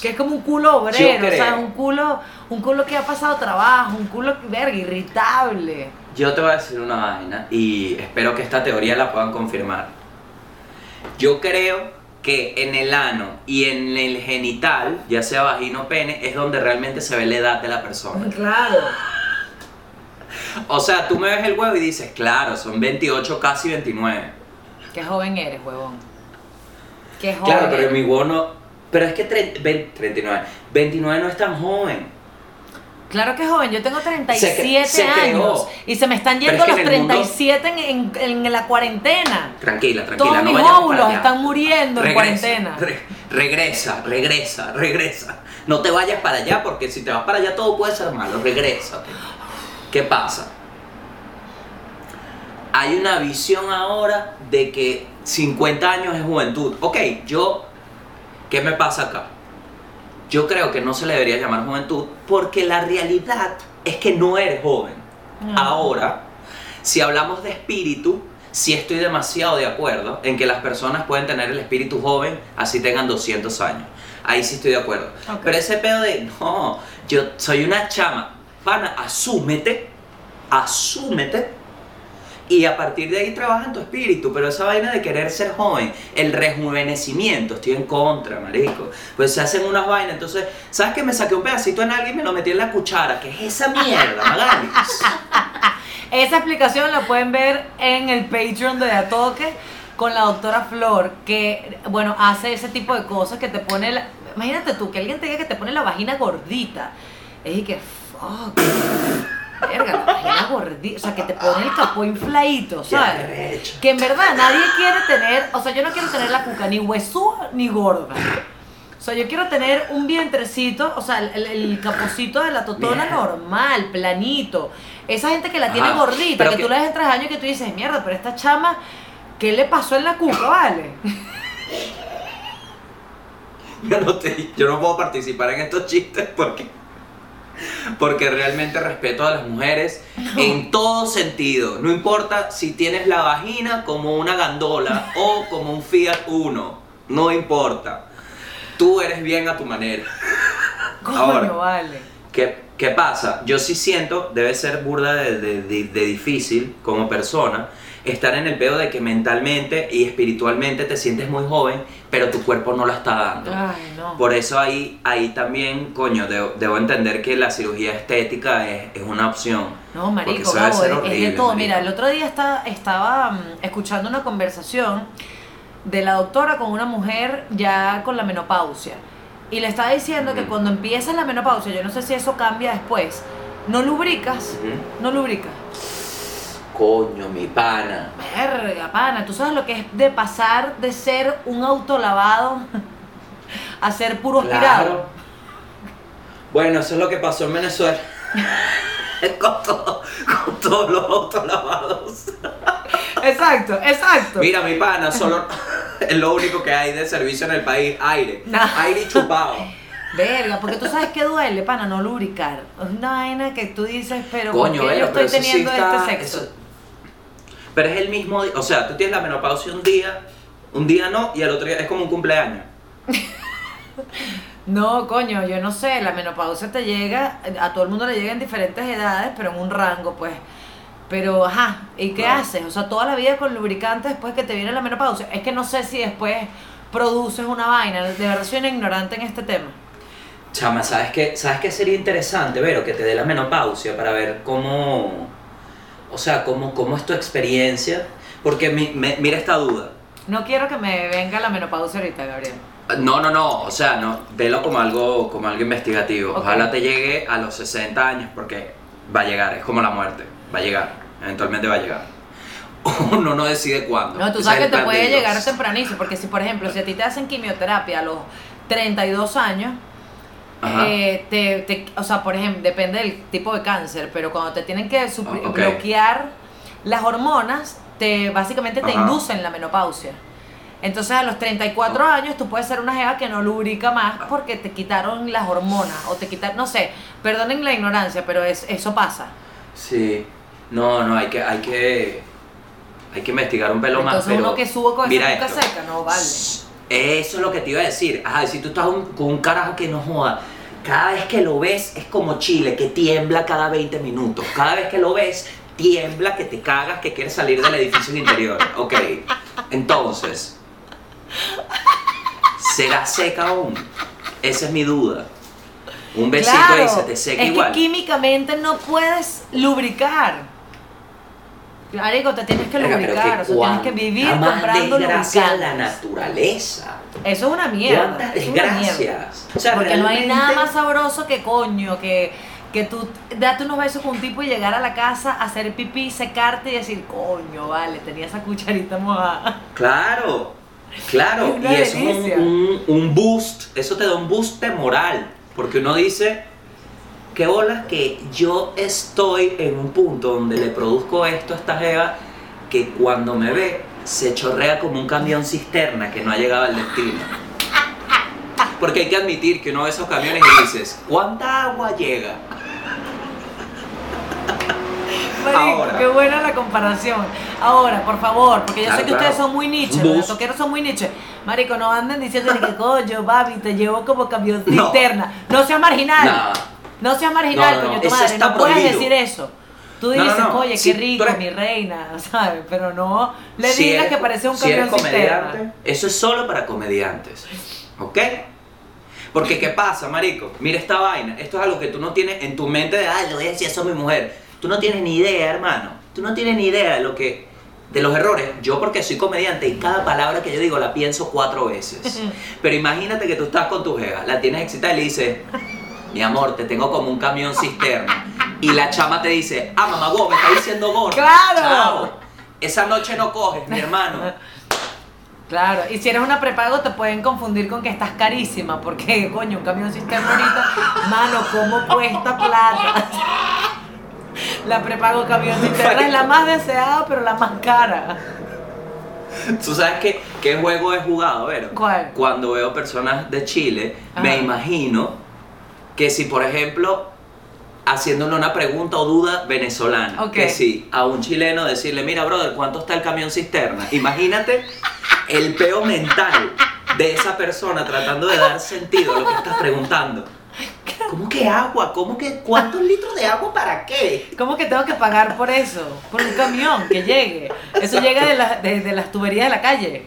Que es como un culo obrero, o sea, un culo, un culo que ha pasado trabajo, un culo, verga, irritable. Yo te voy a decir una vaina y espero que esta teoría la puedan confirmar. Yo creo que en el ano y en el genital, ya sea vagino o pene, es donde realmente se ve la edad de la persona. Claro. O sea, tú me ves el huevo y dices, claro, son 28, casi 29. Qué joven eres, huevón. Qué joven. Claro, pero mi huevo no... Pero es que tre- ve- 39, 29 no es tan joven. Claro que joven, yo tengo 37 Se cre- se años y se me están yendo es que los en el mundo- 37 en, en- en la cuarentena. Tranquila, tranquila, Todos no mis óvulos están muriendo en Regresa, cuarentena. re- regresa, regresa, regresa. No te vayas para allá porque si te vas para allá todo puede ser malo. Regresa. ¿Qué pasa? Hay una visión ahora de que 50 años es juventud. Ok, yo, ¿qué me pasa acá? Yo creo que no se le debería llamar juventud porque la realidad es que no eres joven. Mm. Ahora, si hablamos de espíritu, sí estoy demasiado de acuerdo en que las personas pueden tener el espíritu joven así tengan 200 años. Ahí sí estoy de acuerdo. Pero ese pedo de, no, yo soy una chama, pana, asúmete, asúmete. Y a partir de ahí trabaja en tu espíritu, pero esa vaina de querer ser joven, el rejuvenecimiento, estoy en contra, marico. Pues se hacen unas vainas, entonces, ¿sabes que me saqué un pedacito en alguien y me lo metí en la cuchara? ¿Qué es esa mierda, Magalis? Esa explicación la pueden ver en el Patreon de Atoque con la doctora Flor, que, bueno, hace ese tipo de cosas que te pone la... Imagínate tú, que alguien te diga que te pone la vagina gordita. Es y que, fuck. Verga, la vagina gordita. O sea, que te pone el capó infladito, ¿sabes? Que en verdad nadie quiere tener, o sea, yo no quiero tener la cuca ni huesúa ni gorda. O sea, yo quiero tener un vientrecito, o sea, el, el capocito de la totona normal, planito. Esa gente que la tiene gordita, pero que, que- tú le ves en tres años y que tú dices, mierda, pero esta chama, ¿qué le pasó en la cuca, vale? Yo no, te- yo no puedo participar en estos chistes porque, porque realmente respeto a las mujeres en todo sentido. No importa si tienes la vagina como una gandola o como un Fiat Uno. No importa. Tú eres bien a tu manera. Coño, Ahora. vale. ¿Qué, qué pasa? Yo sí siento, debe ser burda de, de- de- de difícil como persona, estar en el pedo de que mentalmente y espiritualmente te sientes muy joven, pero tu cuerpo no la está dando. Ay, no. Por eso ahí, ahí también, coño, debo, debo entender que la cirugía estética es, es una opción. No, marico, es- de todo. marico. Mira, el otro día está, estaba mm, escuchando una conversación de la doctora con una mujer ya con la menopausia. Y le estaba diciendo que cuando empiezas la menopausia, yo no sé si eso cambia después, no lubricas, no lubricas. Coño, mi pana. Verga, pana, tú sabes lo que es de pasar de ser un autolavado a ser puro aspirado. Claro. Bueno, eso es lo que pasó en Venezuela. con, todo- con todos los autos lavados. Exacto, exacto. Mira, mi pana, solo es lo único que hay de servicio en el país, aire. Nah. Aire chupado. Verga, porque tú sabes que duele, pana, no lubricar. Es una vaina que tú dices, pero Coño, ¿por qué Vero, yo estoy sí teniendo está- este sexo? eso- Pero es el mismo, di- o sea, tú tienes la menopausia un día, un día no, y el otro día es como un cumpleaños. No, coño, yo no sé, la menopausia te llega, a todo el mundo le llega en diferentes edades, pero en un rango, pues. Pero, ajá, ¿y qué haces? O sea, toda la vida con lubricante después que te viene la menopausia. Es que no sé si después produces una vaina. De verdad soy una ignorante en este tema. Chama, ¿sabes qué, ¿sabes qué sería interesante, Vero? Que te dé la menopausia para ver cómo, o sea, cómo, cómo es tu experiencia. Porque mi- me- mira esta duda. No quiero que me venga la menopausia ahorita, Gabriel. No, no, no, o sea, no, velo como algo, como algo investigativo. Ojalá te llegue a los 60 años, porque va a llegar, es como la muerte, va a llegar, eventualmente va a llegar. Uno no decide cuándo. No, tú sabes es que te puede llegar tempranísimo, porque si, por ejemplo, si a ti te hacen quimioterapia a los 32 años. Eh, te, te- o sea, por ejemplo, depende del tipo de cáncer, pero cuando te tienen que Ah, bloquear las hormonas, te básicamente te Ajá. inducen la menopausia. Entonces a los 34 años tú puedes ser una jeva que no lubrica más porque te quitaron las hormonas o te quitaron, no sé, perdonen la ignorancia, pero es, eso pasa. Sí, no, no, hay que, hay que, hay que investigar un pelo más. Entonces pero uno que subo con esa boca seca, no vale. Eso es lo que te iba a decir. Ajá, si tú estás un- con un carajo que no joda, cada vez que lo ves es como Chile, que tiembla cada 20 minutos. Cada vez que lo ves, tiembla, que te cagas, que quieres salir del edificio interior. Ok, entonces, ¿será seca aún? Esa es mi duda. Un besito Claro, ahí se te seca es igual. que químicamente no puedes lubricar. Marico, te tienes que Verga, lubricar, o sea, tienes que vivir comprando desgracia a la lubricantes. naturaleza. Eso es una mierda. ¿Cuántas es una mierda. desgracias? O sea, Porque no hay nada más sabroso que coño, que, que tú date unos besos con un tipo y llegar a la casa, hacer pipí, secarte y decir, coño, vale, tenía esa cucharita mojada. Claro, claro. Es y es un, un- un boost, eso te da un boost de moral. Porque uno dice, qué bolas que yo estoy en un punto donde le produzco esto a esta jeva que cuando me ve se chorrea como un camión cisterna que no ha llegado al destino. Porque hay que admitir que uno ve esos camiones y dices, ¿cuánta agua llega? Ahora. qué buena la comparación. Ahora, por favor, porque yo Claro, sé que claro. ustedes son muy niche, Un los toqueros son muy niche. Marico, no anden diciendo que coño, papi, te llevo como camión No. cisterna. No seas marginal. Nah. No seas marginal, No, no, coño, tu madre. está No puedes prohibido. decir eso. Tú dices, oye, Si qué rico, eres- mi reina, ¿sabes? Pero no le Si digas eres- que parece un si camión comediante, eso es solo para comediantes. ¿Ok? Porque ¿qué pasa, marico? Mira esta vaina. Esto es algo que tú no tienes en tu mente de, ay, lo voy a decir, eso es mi mujer. Tú no tienes ni idea, hermano. Tú no tienes ni idea de lo que... De los errores. Yo porque soy comediante y cada palabra que yo digo la pienso cuatro veces. Pero imagínate que tú estás con tu jeva, la tienes excitada y le dices, mi amor, te tengo como un camión cisterna. Y la chama te dice, ah, mamá, me está diciendo gordo. ¡Claro! Chao. Esa noche no coges, mi hermano. Claro, y si eres una prepago te pueden confundir con que estás carísima, porque coño, un camión cisterna ahorita, mano, ¿cómo cuesta plata? La prepago camión cisterna es la más deseada, pero la más cara. ¿Tú sabes qué, qué juego he jugado, Vero? ¿Cuál? Cuando veo personas de Chile, Ajá. me imagino que si, por ejemplo, haciéndole una pregunta o duda venezolana, Ok. que si a un chileno decirle, mira, brother, ¿cuánto está el camión cisterna? Imagínate el peo mental de esa persona tratando de dar sentido a lo que estás preguntando. ¿Cómo que agua? ¿Cómo que cuántos litros de agua para qué? ¿Cómo que tengo que pagar por eso? Por un camión que llegue. Eso llega de, la- de- de las tuberías de la calle.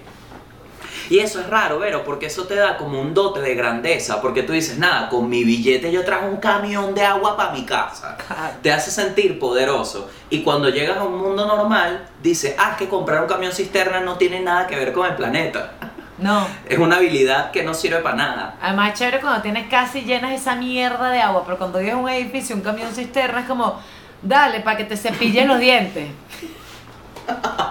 Y eso es raro, Vero, porque eso te da como un dote de grandeza, porque tú dices, nada, con mi billete yo trajo un camión de agua para mi casa. Te hace sentir poderoso. Y cuando llegas a un mundo normal, dices, ah, que comprar un camión cisterna no tiene nada que ver con el planeta. No. Es una habilidad que no sirve para nada. Además es chévere cuando tienes casi llenas esa mierda de agua, pero cuando a un edificio, un camión cisterna, es como, dale, para que te cepillen los dientes.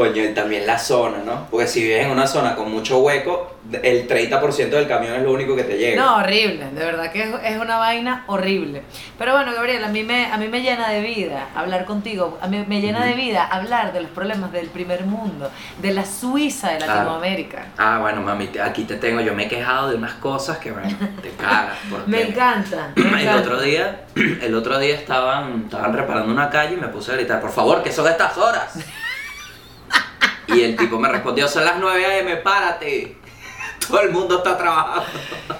Coño, y también la zona, ¿no? Porque si vives en una zona con mucho hueco, el 30% del camión es lo único que te llega. No, horrible, de verdad que es, es una vaina horrible. Pero bueno, Gabriel, a mí, me, a mí me llena de vida hablar contigo, a mí me llena de vida hablar de los problemas del primer mundo, de la Suiza de Claro. Latinoamérica. Ah, bueno, mami, aquí te tengo. Yo me he quejado de unas cosas que, bueno, te cagas. porque- Me encanta. me El encanta. otro día, el otro día estaban, estaban reparando una calle y me puse a gritar, por favor, que son estas horas. Y el tipo me respondió, son las 9 a.m., párate. Todo el mundo está trabajando.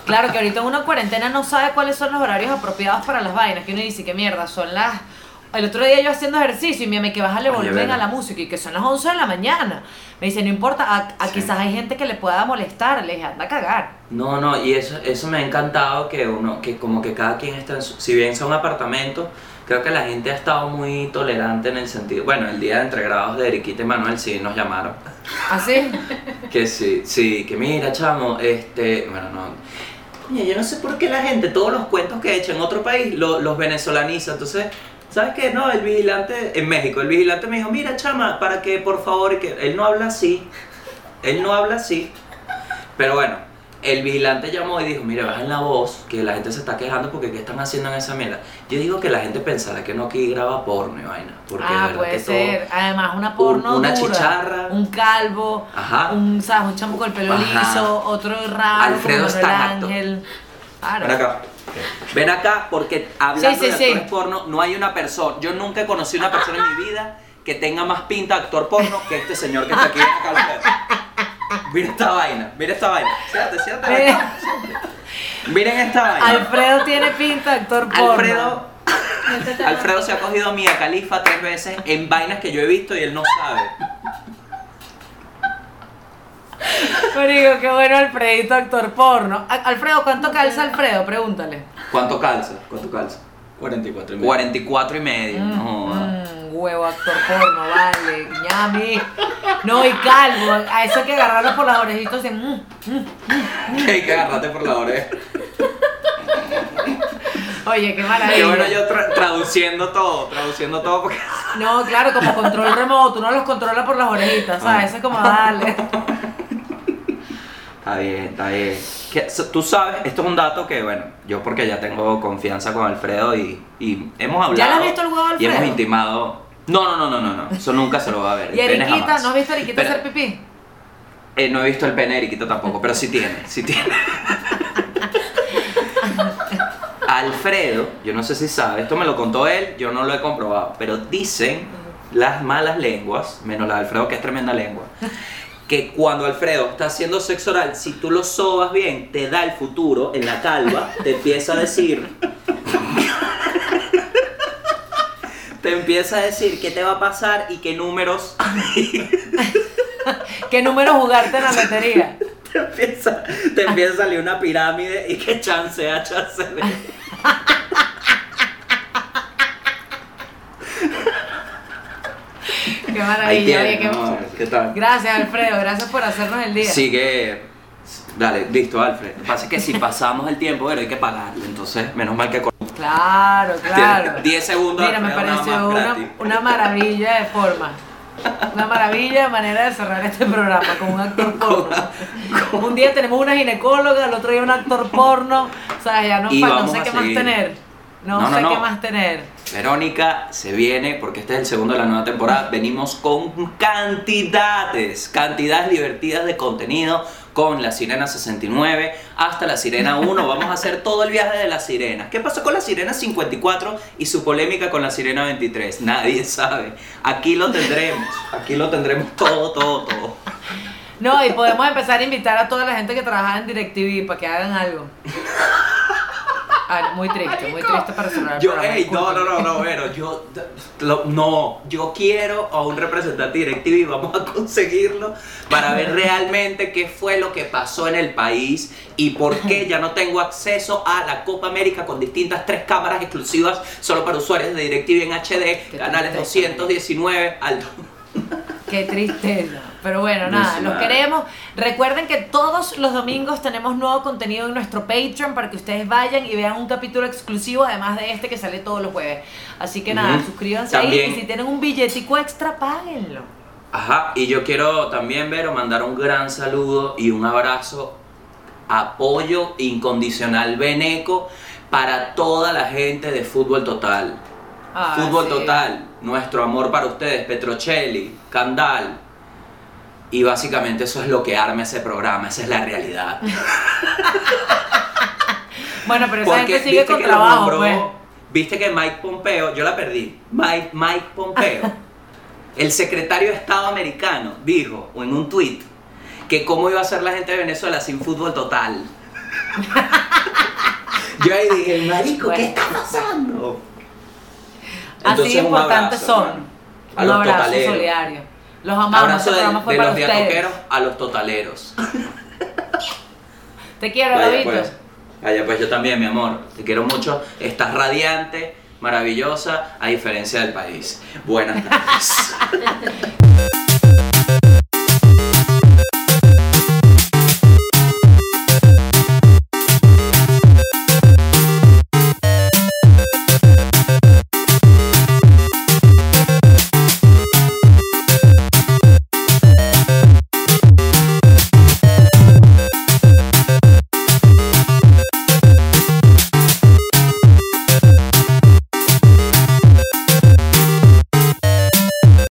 Claro que ahorita en una cuarentena no sabe cuáles son los horarios apropiados para las vainas, que uno dice que mierda, son las... El otro día yo haciendo ejercicio y me que bajarle volumen a la música y que son las 11 de la mañana. Me dice, no importa, a, a Sí. quizás hay gente que le pueda molestar, le dije, anda a cagar. No, no, y eso, eso me ha encantado que uno, que como que cada quien está en su, si bien son apartamentos, creo que la gente ha estado muy tolerante en el sentido, bueno, el día de entregrados de Eriquita y Manuel sí nos llamaron. ¿Así? Que sí, sí, que mira, chamo, este, bueno, no. Coño, yo no sé por qué la gente, todos los cuentos que he hecho en otro país, lo- los venezolaniza. Entonces, ¿sabes qué? No, el vigilante, en México, el vigilante me dijo, mira, chama, para que, por favor, que él no habla así, él no habla así. Pero bueno, el vigilante llamó y dijo, mire, bajen la voz, que la gente se está quejando porque ¿qué están haciendo en esa mierda? Yo digo que la gente pensará que no aquí graba porno y vaina. Porque ah, verdad puede que todo- ser. Además, una porno una dura, chicharra. un calvo, Ajá. un, ¿sabes? un chamo con el pelo Ajá. liso, otro raro, Alfredo Stanato. Ángel. Claro. Ven acá. Ven acá porque hablando Sí, sí, de sí. actores porno, no hay una persona, yo nunca he conocido una persona en mi vida que tenga más pinta de actor porno que este señor que está aquí. Acá, Alfredo. Mira esta vaina, mira esta vaina. Siéntate, siéntate. Mira. siéntate. Miren esta vaina. Alfredo tiene pinta de actor porno. Alfredo, Alfredo se ha cogido a Mia Califa tres veces en vainas que yo he visto y él no sabe. Marico, qué bueno Alfredito, actor porno. A- Alfredo, ¿cuánto calza Alfredo? Pregúntale. ¿Cuánto calza? ¿Cuánto calza? 44 y medio. 44 y medio. No, joda. Mm, huevo, actor porno, vale, ñami. No, y calvo, a eso hay que agarrarlo por las orejitas y mm, mm. Que hay que agarrarte por la oreja. Oye, qué maravilla. Qué bueno yo tra- traduciendo todo, traduciendo todo porque... No, claro, como control remoto, uno los controla por las orejitas, ¿sabes? Eso es como dale. Está bien, está bien. Que, Tú sabes, esto es un dato que, bueno, yo porque ya tengo confianza con Alfredo y, y hemos hablado. ¿Ya le has visto el huevo a Y hemos Alfredo? intimado. No, no, no, no, no, no. Eso nunca se lo va a ver. Y Eriquita. ¿no has visto a Eriquita hacer pipí? Eh, no he visto el pene de Eriquita tampoco, pero sí tiene, sí tiene. Alfredo, yo no sé si sabe, esto me lo contó él, yo no lo he comprobado, pero dicen las malas lenguas, menos la de Alfredo que es tremenda lengua, que cuando Alfredo está haciendo sexo oral, si tú lo sobas bien, te da el futuro en la calva, te empieza a decir... Te empieza a decir qué te va a pasar y qué números ¿Qué número jugarte en la lotería? te empieza, te empieza a salir una pirámide y que chance a chance de... Qué maravilla. oye, qué- vamos a ver, ¿qué tal? Gracias, Alfredo, gracias por hacernos el día. Sigue... Dale, listo, Alfred. Lo que pasa es que si pasamos el tiempo, pero hay que pagarlo. Entonces, menos mal que... Claro, claro. Tiene 10 segundos, Mira, me Alfredo, pareció una, una maravilla de forma. Una maravilla de manera de cerrar este programa con un actor porno. Un día tenemos una ginecóloga, el otro día un actor porno. O sea, ya no, no sé qué más tener. No, sé no. qué más tener. Verónica se viene, porque este es el segundo de la nueva temporada, venimos con cantidades, cantidades divertidas de contenido con la Sirena 69 hasta la Sirena 1. Vamos a hacer todo el viaje de la Sirena. ¿Qué pasó con la Sirena 54 y su polémica con la Sirena 23? Nadie sabe. Aquí lo tendremos, aquí lo tendremos todo, todo, todo. No, y podemos empezar a invitar a toda la gente que trabaja en DirecTV para que hagan algo. Ah, muy triste, muy triste para cerrar Yo, ey, no, no, no, no, pero yo, lo- no, yo quiero a un representante directivo y vamos a conseguirlo para ver realmente qué fue lo que pasó en el país y por qué ya no tengo acceso a la Copa América con distintas tres cámaras exclusivas solo para usuarios de DirecTV en HD, canales tristeza. 219, alto. Qué tristeza. Pero bueno, nada, los queremos. Recuerden que todos los domingos tenemos nuevo contenido en nuestro Patreon para que ustedes vayan y vean un capítulo exclusivo, además de este que sale todos los jueves. Así que nada, Ujú. suscríbanse ahí y si tienen un billetico extra, páguenlo. Ajá, y yo quiero también, Vero, mandar un gran saludo y un abrazo, apoyo incondicional beneco para toda la gente de Fútbol Total. Ah, Fútbol sí. Total, nuestro amor para ustedes, Petrocelli, Candal. Y básicamente eso es lo que arma ese programa, esa es la realidad. Bueno, pero esa gente sigue viste con trabajo, nombró- pues. Viste que Mike Pompeo, yo la perdí. Mike, Mike Pompeo, el secretario de Estado americano, dijo en un tweet que cómo iba a ser la gente de Venezuela sin fútbol total. yo ahí dije, marico, Bueno. ¿qué está pasando? Así de un importantes abrazo, son. hermano. A un los abrazo totaleros. solidario. Los amamos, Abrazo de, fue de para los diatoqueros a los totaleros. Te quiero, Vaya Davidito. pues, vaya pues yo también, mi amor. Te quiero mucho. Estás radiante, maravillosa, a diferencia del país. Buenas tardes.